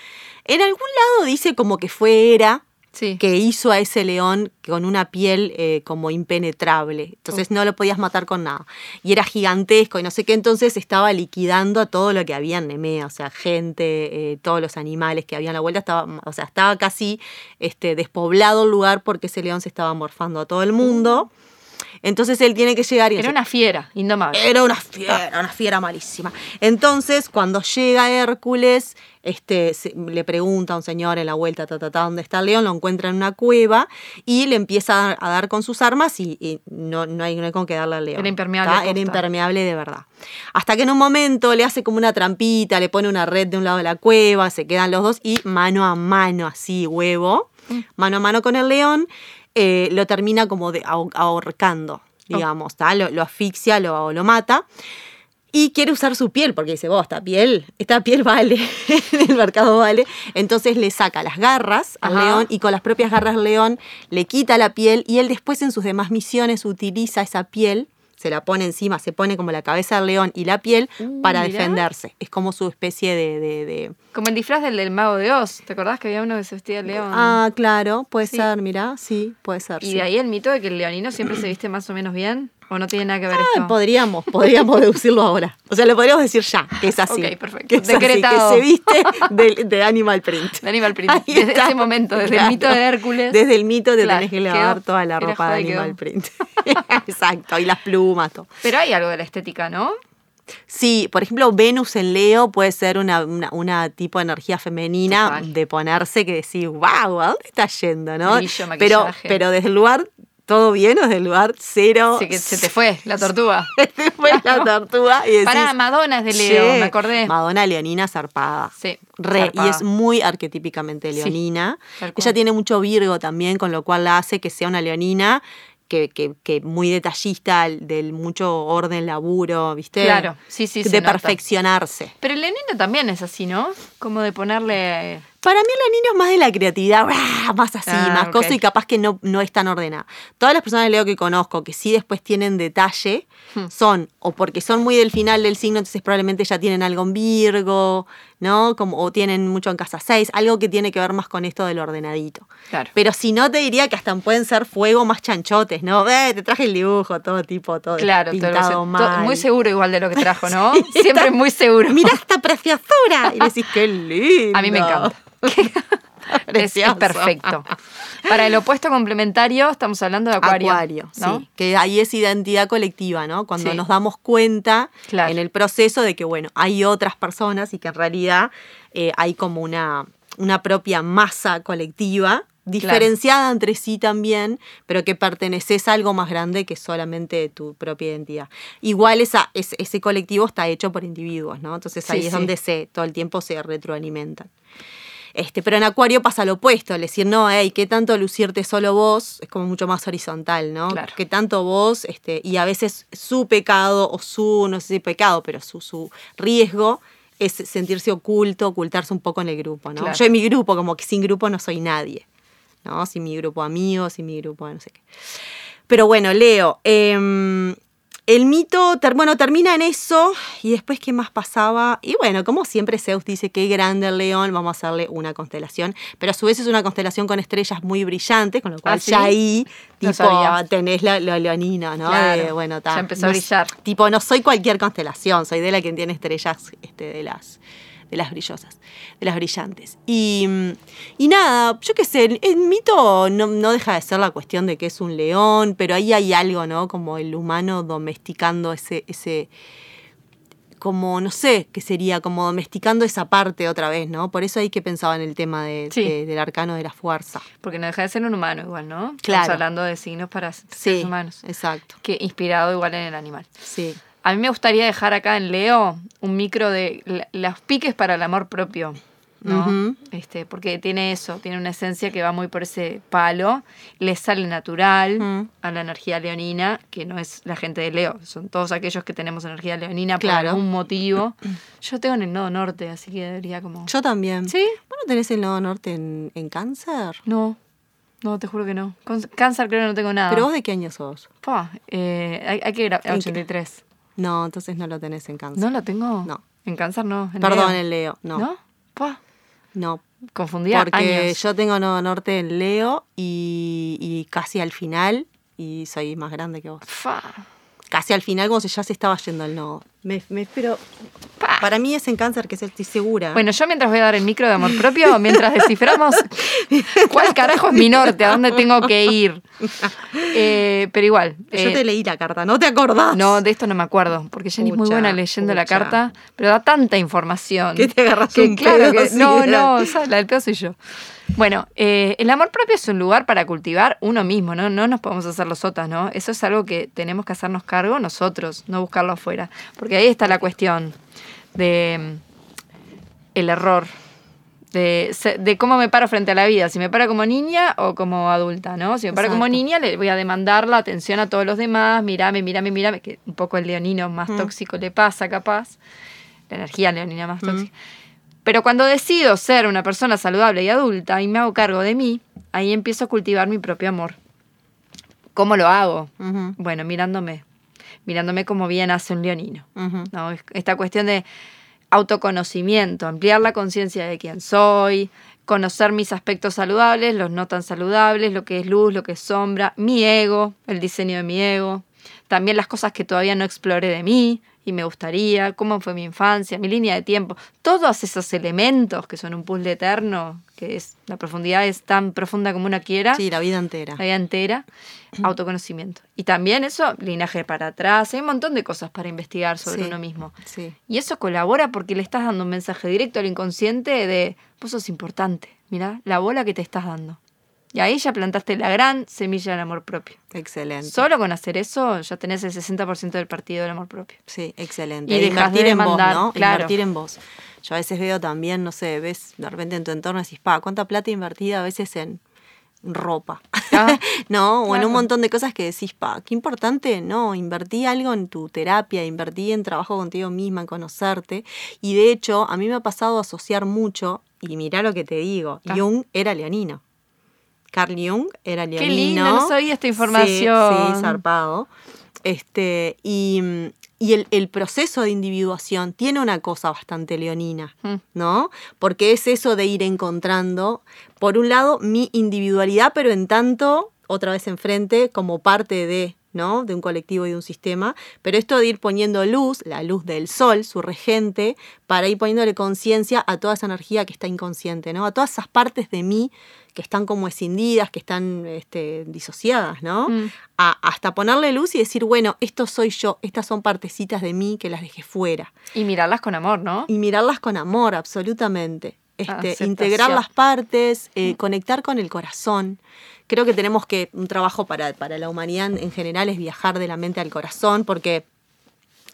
Speaker 1: en algún lado dice como que fue Hera
Speaker 2: Sí.
Speaker 1: que hizo a ese león con una piel eh, como impenetrable. Entonces no lo podías matar con nada. Y era gigantesco y no sé qué, entonces estaba liquidando a todo lo que había en Nemea, o sea, gente, eh, todos los animales que había en la vuelta, estaba, o sea, estaba casi este, despoblado el lugar porque ese león se estaba morfando a todo el mundo. Entonces él tiene que llegar y
Speaker 2: Era una fiera, indomable.
Speaker 1: era una fiera, una fiera malísima. Entonces, cuando llega Hércules, este, se- le pregunta a un señor en la vuelta, ta, ta, ta, ¿dónde está el león? Lo encuentra en una cueva y le empieza a, a dar con sus armas y, y no, no, hay, no hay con qué darle al león.
Speaker 2: Era impermeable.
Speaker 1: Era impermeable de verdad. Hasta que en un momento le hace como una trampita, le pone una red de un lado de la cueva, se quedan los dos y mano a mano, así, huevo,
Speaker 2: Mm.
Speaker 1: mano a mano con el león, eh, lo termina como de, ahor- ahorcando, digamos, lo, lo asfixia, lo, lo mata. Y quiere usar su piel, porque dice, vos, esta piel, esta piel vale, en el mercado vale. Entonces le saca las garras al
Speaker 2: Ajá.
Speaker 1: león y con las propias garras del león le quita la piel y él después en sus demás misiones utiliza esa piel, se la pone encima, se pone como la cabeza del león y la piel
Speaker 2: Uh,
Speaker 1: para
Speaker 2: mirá.
Speaker 1: defenderse. Es como su especie de... de- de-
Speaker 2: Como el disfraz del, del mago de Oz. ¿Te acordás que había uno que se vestía de león?
Speaker 1: Ah, claro, puede
Speaker 2: Sí.
Speaker 1: ser, mira, sí, puede ser.
Speaker 2: y
Speaker 1: sí.
Speaker 2: de ahí el mito de que el leonino siempre se viste más o menos bien. ¿O no tiene nada que ver
Speaker 1: Ah,
Speaker 2: esto?
Speaker 1: podríamos, podríamos deducirlo ahora. O sea, lo podríamos decir ya, que es así.
Speaker 2: Ok, perfecto.
Speaker 1: Que es así,
Speaker 2: Decretado.
Speaker 1: que se viste de, de Animal Print.
Speaker 2: De Animal Print.
Speaker 1: Ahí
Speaker 2: Desde
Speaker 1: está.
Speaker 2: ese momento, desde
Speaker 1: Claro.
Speaker 2: el mito de Hércules.
Speaker 1: Desde el mito te
Speaker 2: Claro,
Speaker 1: tenés que lavar toda la ropa de
Speaker 2: quedó.
Speaker 1: Animal Print. Exacto, y las plumas, todo.
Speaker 2: Pero hay algo de la estética, ¿no?
Speaker 1: Sí, por ejemplo, Venus en Leo puede ser una, una, una tipo de energía femenina
Speaker 2: Total.
Speaker 1: de ponerse que decís, wow, ¿a dónde está yendo? ¿no?
Speaker 2: Brillo,
Speaker 1: pero, pero desde el lugar, todo bien o desde el lugar cero.
Speaker 2: Que se te fue la tortuga.
Speaker 1: se fue la tortuga y decís,
Speaker 2: Pará, Madonna es de Leo,
Speaker 1: "Che,
Speaker 2: me acordé.
Speaker 1: Madonna leonina zarpada.
Speaker 2: Sí,
Speaker 1: Re,
Speaker 2: zarpada.
Speaker 1: y es muy arquetípicamente leonina. Ella tiene mucho Virgo también, con lo cual la hace que sea una leonina que, que, que muy detallista, del mucho orden, laburo, ¿viste?
Speaker 2: Claro, sí, sí, se
Speaker 1: De
Speaker 2: nota.
Speaker 1: perfeccionarse.
Speaker 2: Pero el leonino también es así, ¿no? Como de ponerle...
Speaker 1: Para mí el leonino es más de la creatividad, más así,
Speaker 2: Ah,
Speaker 1: más
Speaker 2: ok.
Speaker 1: cosa y capaz que no, no es tan ordenada. Todas las personas de Leo que conozco que sí después tienen detalle
Speaker 2: Hmm.
Speaker 1: son o porque son muy del final del signo, entonces probablemente ya tienen algo en Virgo, ¿no? Como, o tienen mucho en casa 6, algo que tiene que ver más con esto del ordenadito.
Speaker 2: Claro.
Speaker 1: Pero si no, te diría que hasta pueden ser fuego más chanchotes, ¿no? Eh, te traje el dibujo, todo tipo, todo
Speaker 2: Claro, todo
Speaker 1: pintado
Speaker 2: se- to-
Speaker 1: mal.
Speaker 2: muy seguro igual de lo que trajo, ¿no?
Speaker 1: Sí,
Speaker 2: Siempre
Speaker 1: está-
Speaker 2: muy seguro.
Speaker 1: Mira esta preciosura. Y decís, qué lindo.
Speaker 2: A mí me encanta. Es, perfecto. Para el opuesto complementario estamos hablando de Acuario.
Speaker 1: Acuario,
Speaker 2: ¿no?
Speaker 1: sí. Que ahí es identidad colectiva, ¿no? Cuando
Speaker 2: Sí.
Speaker 1: nos damos cuenta
Speaker 2: Claro.
Speaker 1: en el proceso de que, bueno, hay otras personas y que en realidad eh, hay como una, una propia masa colectiva, diferenciada entre sí también, pero que perteneces a algo más grande que solamente tu propia identidad. Igual esa, es- ese colectivo está hecho por individuos, ¿no? Entonces ahí
Speaker 2: Sí,
Speaker 1: es
Speaker 2: sí.
Speaker 1: donde se, todo el tiempo se retroalimentan. Este, pero en Acuario pasa lo opuesto, el decir, no, hey, ¿qué tanto lucirte solo vos? Es como mucho más horizontal, ¿no?
Speaker 2: Claro.
Speaker 1: ¿Qué tanto vos? Este, y a veces su pecado o su, no sé si pecado, pero su, su riesgo es sentirse oculto, ocultarse un poco en el grupo, ¿no?
Speaker 2: Claro.
Speaker 1: Yo en mi grupo, como que sin grupo no soy nadie, ¿no? Sin mi grupo amigos, sin mi grupo no sé qué. Pero bueno, Leo, em, el mito, ter- bueno, termina en eso y después qué más pasaba. Y bueno, como siempre Zeus dice que grande el león, vamos a hacerle una constelación, pero a su vez es una constelación con estrellas muy brillantes, con lo cual
Speaker 2: ¿Ah, sí?
Speaker 1: ya ahí tipo tenés la, la leonina, ¿no?
Speaker 2: Claro,
Speaker 1: De, bueno, ta,
Speaker 2: ya empezó a brillar.
Speaker 1: Tipo, no soy cualquier constelación, soy de la que tiene estrellas este, de las de las brillosas, de las brillantes. Y, mm, y nada, yo qué sé, el, mito no, no deja de ser la cuestión de que es un león, pero ahí hay algo, ¿no? Como el humano domesticando ese, ese como, no sé, qué sería, como domesticando esa parte otra vez, ¿no? Por eso hay que pensaba en el tema de-
Speaker 2: Sí.
Speaker 1: de- del arcano de la fuerza.
Speaker 2: Porque no deja de ser un humano igual, ¿no? Estamos
Speaker 1: Claro.
Speaker 2: hablando de signos para seres humanos.
Speaker 1: exacto.
Speaker 2: Que inspirado igual en el animal.
Speaker 1: Sí.
Speaker 2: A mí me gustaría dejar acá en Leo un micro de la- los piques para el amor propio, ¿no? Este, porque tiene eso, tiene una esencia que va muy por ese palo, le sale natural a la energía leonina, que no es la gente de Leo, son todos aquellos que tenemos energía leonina
Speaker 1: Claro.
Speaker 2: por algún motivo. Yo tengo en el nodo norte, así que debería como...
Speaker 1: Yo también.
Speaker 2: ¿Sí?
Speaker 1: ¿Vos no tenés el nodo norte en, en cáncer?
Speaker 2: No, no, te juro que no. Con cáncer creo que no tengo nada.
Speaker 1: ¿Pero vos de qué año sos?
Speaker 2: Pa, eh, hay, hay que grabar
Speaker 1: ¿En qué?
Speaker 2: 83.
Speaker 1: No, entonces no lo tenés en cáncer.
Speaker 2: ¿No lo tengo?
Speaker 1: No.
Speaker 2: En cáncer no. en
Speaker 1: Perdón,
Speaker 2: Leo.
Speaker 1: en Leo. No.
Speaker 2: ¿No? Pa,
Speaker 1: No.
Speaker 2: confundía
Speaker 1: Porque
Speaker 2: años.
Speaker 1: yo tengo nodo norte en Leo y, y casi al final, y soy más grande que vos.
Speaker 2: Fa.
Speaker 1: Casi al final, como si ya se estaba yendo el nodo. Me, me espero.
Speaker 2: Pa.
Speaker 1: Para mí es en cáncer, que es- estoy segura.
Speaker 2: Bueno, yo mientras voy a dar el micro de amor propio, mientras desciframos cuál carajo es mi norte, a dónde tengo que ir. Eh, pero igual.
Speaker 1: yo
Speaker 2: eh,
Speaker 1: te leí la carta, ¿no te acordás?
Speaker 2: no, de esto no me acuerdo, porque Jenny es muy
Speaker 1: Pucha,
Speaker 2: buena leyendo la
Speaker 1: pucha.
Speaker 2: carta, pero da tanta información.
Speaker 1: Que te agarras
Speaker 2: que
Speaker 1: un
Speaker 2: claro
Speaker 1: pedo
Speaker 2: que No, no, ¿sabes? la del pedo soy yo. Bueno, eh, el amor propio es un lugar para cultivar uno mismo, ¿no? No nos podemos hacer los otras, ¿no? Eso es algo que tenemos que hacernos cargo nosotros, no buscarlo afuera. Porque ahí está la cuestión de mm, el error, de, de cómo me paro frente a la vida, si me paro como niña o como adulta, ¿no? Si me paro como niña, le voy a demandar la atención a todos los demás, mirame, mirame, mirame, que un poco el leonino más
Speaker 1: Mm.
Speaker 2: tóxico le pasa, capaz, la energía leonina más tóxica. Pero cuando decido ser una persona saludable y adulta y me hago cargo de mí, ahí empiezo a cultivar mi propio amor. ¿Cómo lo hago? Bueno, mirándome, mirándome como bien hace un leonino. ¿no? Es- Esta cuestión de autoconocimiento, ampliar la conciencia de quién soy, conocer mis aspectos saludables, los no tan saludables, lo que es luz, lo que es sombra, mi ego, el diseño de mi ego, también las cosas que todavía no exploré de mí y me gustaría, cómo fue mi infancia, mi línea de tiempo, todos esos elementos que son un puzzle eterno, que es la profundidad es tan profunda como una quiera.
Speaker 1: Sí, la vida entera.
Speaker 2: La vida entera, autoconocimiento. Y también eso, linaje para atrás, hay un montón de cosas para investigar sobre
Speaker 1: Sí.
Speaker 2: uno mismo.
Speaker 1: Sí.
Speaker 2: Y eso colabora porque le estás dando un mensaje directo al inconsciente de vos sos importante, mirá la bola que te estás dando. Y ahí ya plantaste la gran semilla del amor propio.
Speaker 1: Excelente.
Speaker 2: Solo con hacer eso ya tenés el 60% del partido del amor propio.
Speaker 1: Sí, excelente.
Speaker 2: Y
Speaker 1: E
Speaker 2: dejas de
Speaker 1: invertir en vos, ¿no?
Speaker 2: claro.
Speaker 1: Invertir en vos. Yo a veces veo también, no sé, ves de repente en tu entorno y decís, pa, ¿cuánta plata invertida a veces en ropa?
Speaker 2: Ah,
Speaker 1: ¿No? O en un montón de cosas que decís, pa, qué importante, no, invertí algo en tu terapia, invertí en trabajo contigo misma, en conocerte. Y de hecho, a mí me ha pasado a asociar mucho, y mirá lo que te digo,
Speaker 2: Ah.
Speaker 1: Jung era leonino. Carl Jung era leonino.
Speaker 2: Qué lindo, no sabía esta
Speaker 1: Sí,
Speaker 2: información.
Speaker 1: Sí, zarpado. Este, y, y el, el proceso de individuación tiene una cosa bastante leonina,
Speaker 2: Mm.
Speaker 1: ¿no? Porque es eso de ir encontrando, por un lado, mi individualidad, pero en tanto, otra vez enfrente, como parte de, ¿no? De un colectivo y de un sistema. Pero esto de ir poniendo luz, la luz del sol, su regente, para ir poniéndole conciencia a toda esa energía que está inconsciente, ¿no? A todas esas partes de mí que están como escindidas, que están este, disociadas, ¿no?
Speaker 2: Mm.
Speaker 1: A- hasta ponerle luz y decir, bueno, esto soy yo, estas son partecitas de mí que las dejé fuera.
Speaker 2: Y mirarlas con amor, ¿no?
Speaker 1: Y mirarlas con amor, absolutamente. Este, integrar las partes, eh, conectar con el corazón. Creo que tenemos que, un trabajo para, para la humanidad en general es viajar de la mente al corazón, porque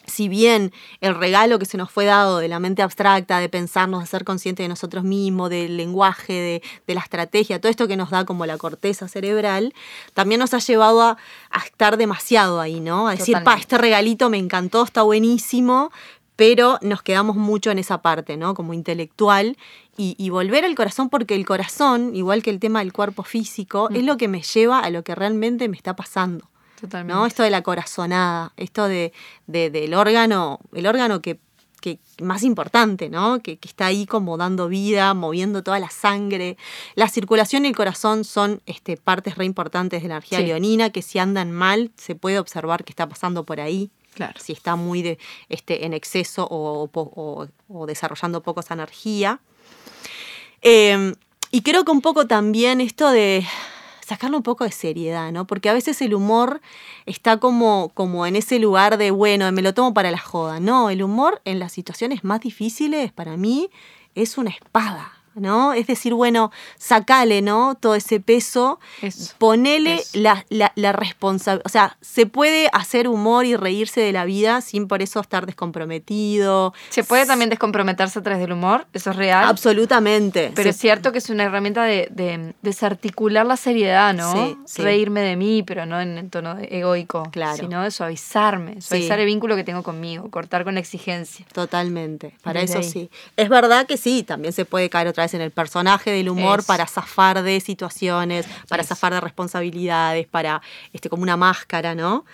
Speaker 1: si bien el regalo que se nos fue dado de la mente abstracta, de pensarnos, de ser conscientes de nosotros mismos, del lenguaje, de, de la estrategia, todo esto que nos da como la corteza cerebral, también nos ha llevado a, a estar demasiado ahí, ¿no? A decir, pa, este regalito me encantó, está buenísimo, pero nos quedamos mucho en esa parte, ¿no? Como intelectual. Y, y volver al corazón, porque el corazón, igual que el tema del cuerpo físico, es lo que me lleva a lo que realmente me está pasando.
Speaker 2: Totalmente.
Speaker 1: ¿no? Esto de la corazonada, esto de, de- del órgano, el órgano que, que más importante, ¿no? Que, que está ahí como dando vida, moviendo toda la sangre. La circulación y el corazón son este, partes re importantes de la energía
Speaker 2: Sí.
Speaker 1: leonina, que si andan mal, se puede observar que está pasando por ahí.
Speaker 2: Claro.
Speaker 1: Si está muy de, este, en exceso o, po- o- o desarrollando poco esa energía. Eh, y creo que un poco también esto de sacarle un poco de seriedad, ¿no? Porque a veces el humor está como, como en ese lugar de, bueno, me lo tomo para la joda. No, el humor en las situaciones más difíciles para mí es una espada, ¿no? Es decir, bueno, sacale, ¿no? Todo ese peso,
Speaker 2: Eso,
Speaker 1: ponele
Speaker 2: eso.
Speaker 1: la, la, la responsabilidad. O sea, se puede hacer humor y reírse de la vida sin por eso estar descomprometido.
Speaker 2: Se puede también descomprometerse a través del humor, eso es real.
Speaker 1: Absolutamente.
Speaker 2: Pero es cierto que es una herramienta de, de desarticular la seriedad, ¿no?
Speaker 1: Sí, sí.
Speaker 2: Reírme de mí, pero no en el tono de- egoico.
Speaker 1: Claro.
Speaker 2: Sino de suavizarme, suavizar el vínculo que tengo conmigo, cortar con la exigencia.
Speaker 1: Totalmente, para
Speaker 2: Desde
Speaker 1: eso
Speaker 2: ahí.
Speaker 1: sí. Es verdad que sí, también se puede caer otra vez en el personaje del humor para zafar de situaciones, para zafar de responsabilidades, para este como una máscara, ¿no?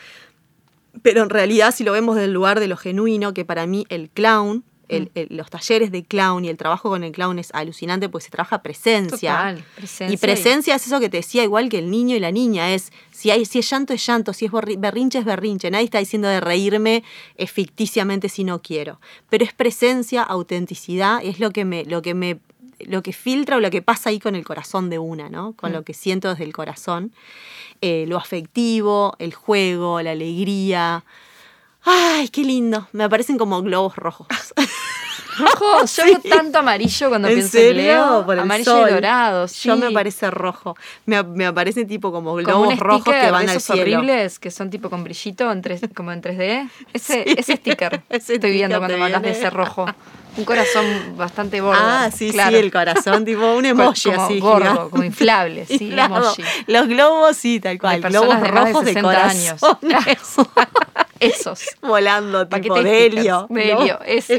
Speaker 1: Pero en realidad si lo vemos del lugar de lo genuino, que para mí el clown, el-
Speaker 2: Mm.
Speaker 1: el- los talleres de clown y el trabajo con el clown es alucinante porque se trabaja presencia.
Speaker 2: Total, presencia
Speaker 1: Y presencia es eso que te decía, igual que el niño y la niña, es si, hay, si es llanto es llanto, si es berrinche es berrinche. Nadie está diciendo de reírme ficticiamente si no quiero. Pero es presencia, autenticidad, es lo que me, lo que me, lo que filtra o lo que pasa ahí con el corazón de una, ¿no? Con
Speaker 2: Mm.
Speaker 1: lo que siento desde el corazón. Eh, lo afectivo, el juego, la alegría. Ay, qué lindo. Me aparecen como globos rojos.
Speaker 2: Rojo, yo veo tanto amarillo cuando
Speaker 1: ¿En
Speaker 2: pienso
Speaker 1: serio?
Speaker 2: en Leo.
Speaker 1: Por el
Speaker 2: amarillo
Speaker 1: sol.
Speaker 2: y dorado, sí.
Speaker 1: Yo me parece rojo. Me, me aparecen tipo como globos rojos que van
Speaker 2: de
Speaker 1: al
Speaker 2: esos
Speaker 1: cielo.
Speaker 2: horribles que son tipo con brillito, en tres, como en 3D. Ese,
Speaker 1: Sí.
Speaker 2: ese sticker
Speaker 1: Ese
Speaker 2: estoy viendo cuando hablas de ese rojo. Un corazón bastante gordo.
Speaker 1: Ah, sí,
Speaker 2: claro.
Speaker 1: sí, el corazón, tipo un emoji
Speaker 2: como
Speaker 1: así.
Speaker 2: gordo,
Speaker 1: gigante.
Speaker 2: como inflable, sí,
Speaker 1: Inflado.
Speaker 2: emoji.
Speaker 1: Los globos, sí, tal
Speaker 2: De
Speaker 1: cual. Globos
Speaker 2: de de
Speaker 1: rojos de,
Speaker 2: 60 años.
Speaker 1: corazón.
Speaker 2: Esos.
Speaker 1: Volando, tipo de helio.
Speaker 2: De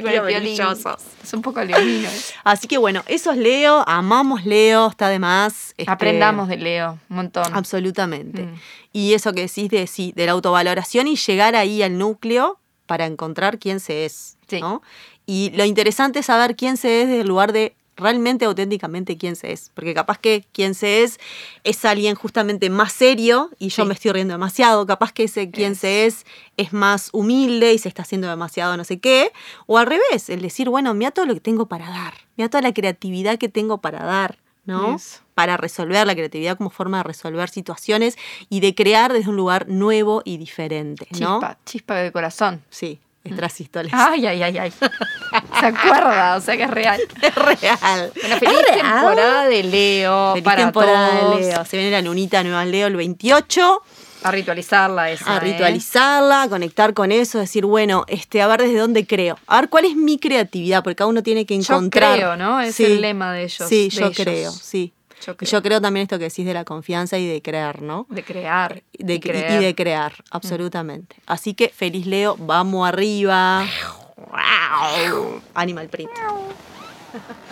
Speaker 2: violín.
Speaker 1: brillosos.
Speaker 2: Es un poco leonino.
Speaker 1: Así que bueno, eso es Leo, amamos Leo, está de más. este,
Speaker 2: Aprendamos de Leo, un montón.
Speaker 1: Absolutamente.
Speaker 2: Mm.
Speaker 1: Y eso que decís de, sí, de la autovaloración y llegar ahí al núcleo para encontrar quién se es.
Speaker 2: Sí.
Speaker 1: ¿no? Y lo interesante es saber quién se es desde el lugar de realmente auténticamente quién se es. Porque capaz que quién se es es alguien justamente más serio y yo
Speaker 2: Sí.
Speaker 1: me estoy riendo demasiado. Capaz que ese quién
Speaker 2: Es.
Speaker 1: se es es más humilde y se está haciendo demasiado no sé qué. O al revés, el decir, bueno, mira todo lo que tengo para dar. Mira toda la creatividad que tengo para dar, ¿no? Para resolver la creatividad como forma de resolver situaciones y de crear desde un lugar nuevo y diferente, ¿no?
Speaker 2: Chispa, chispa de corazón.
Speaker 1: Sí, extrasístoles.
Speaker 2: Ay, ay, ay, ay. Se acuerda, o sea que es real.
Speaker 1: Es real.
Speaker 2: Bueno, feliz
Speaker 1: Es real.
Speaker 2: temporada de Leo
Speaker 1: Feliz
Speaker 2: para
Speaker 1: temporada
Speaker 2: todos.
Speaker 1: de Leo. Se viene la lunita nueva Leo el 28.
Speaker 2: A ritualizarla esa.
Speaker 1: a
Speaker 2: ¿eh?
Speaker 1: ritualizarla, a conectar con eso, decir, bueno, este, a ver desde dónde creo, a ver cuál es mi creatividad, porque cada uno tiene que
Speaker 2: Yo
Speaker 1: encontrar.
Speaker 2: creo, ¿no? Es el lema de ellos,
Speaker 1: Sí,
Speaker 2: de
Speaker 1: yo
Speaker 2: ellos.
Speaker 1: creo, sí.
Speaker 2: Yo
Speaker 1: Y
Speaker 2: creo.
Speaker 1: yo creo también esto que decís de la confianza y de creer, ¿no?
Speaker 2: De crear.
Speaker 1: De, y
Speaker 2: creer. Mm.
Speaker 1: de crear, absolutamente. Así que feliz Leo, vamos arriba. Animal print.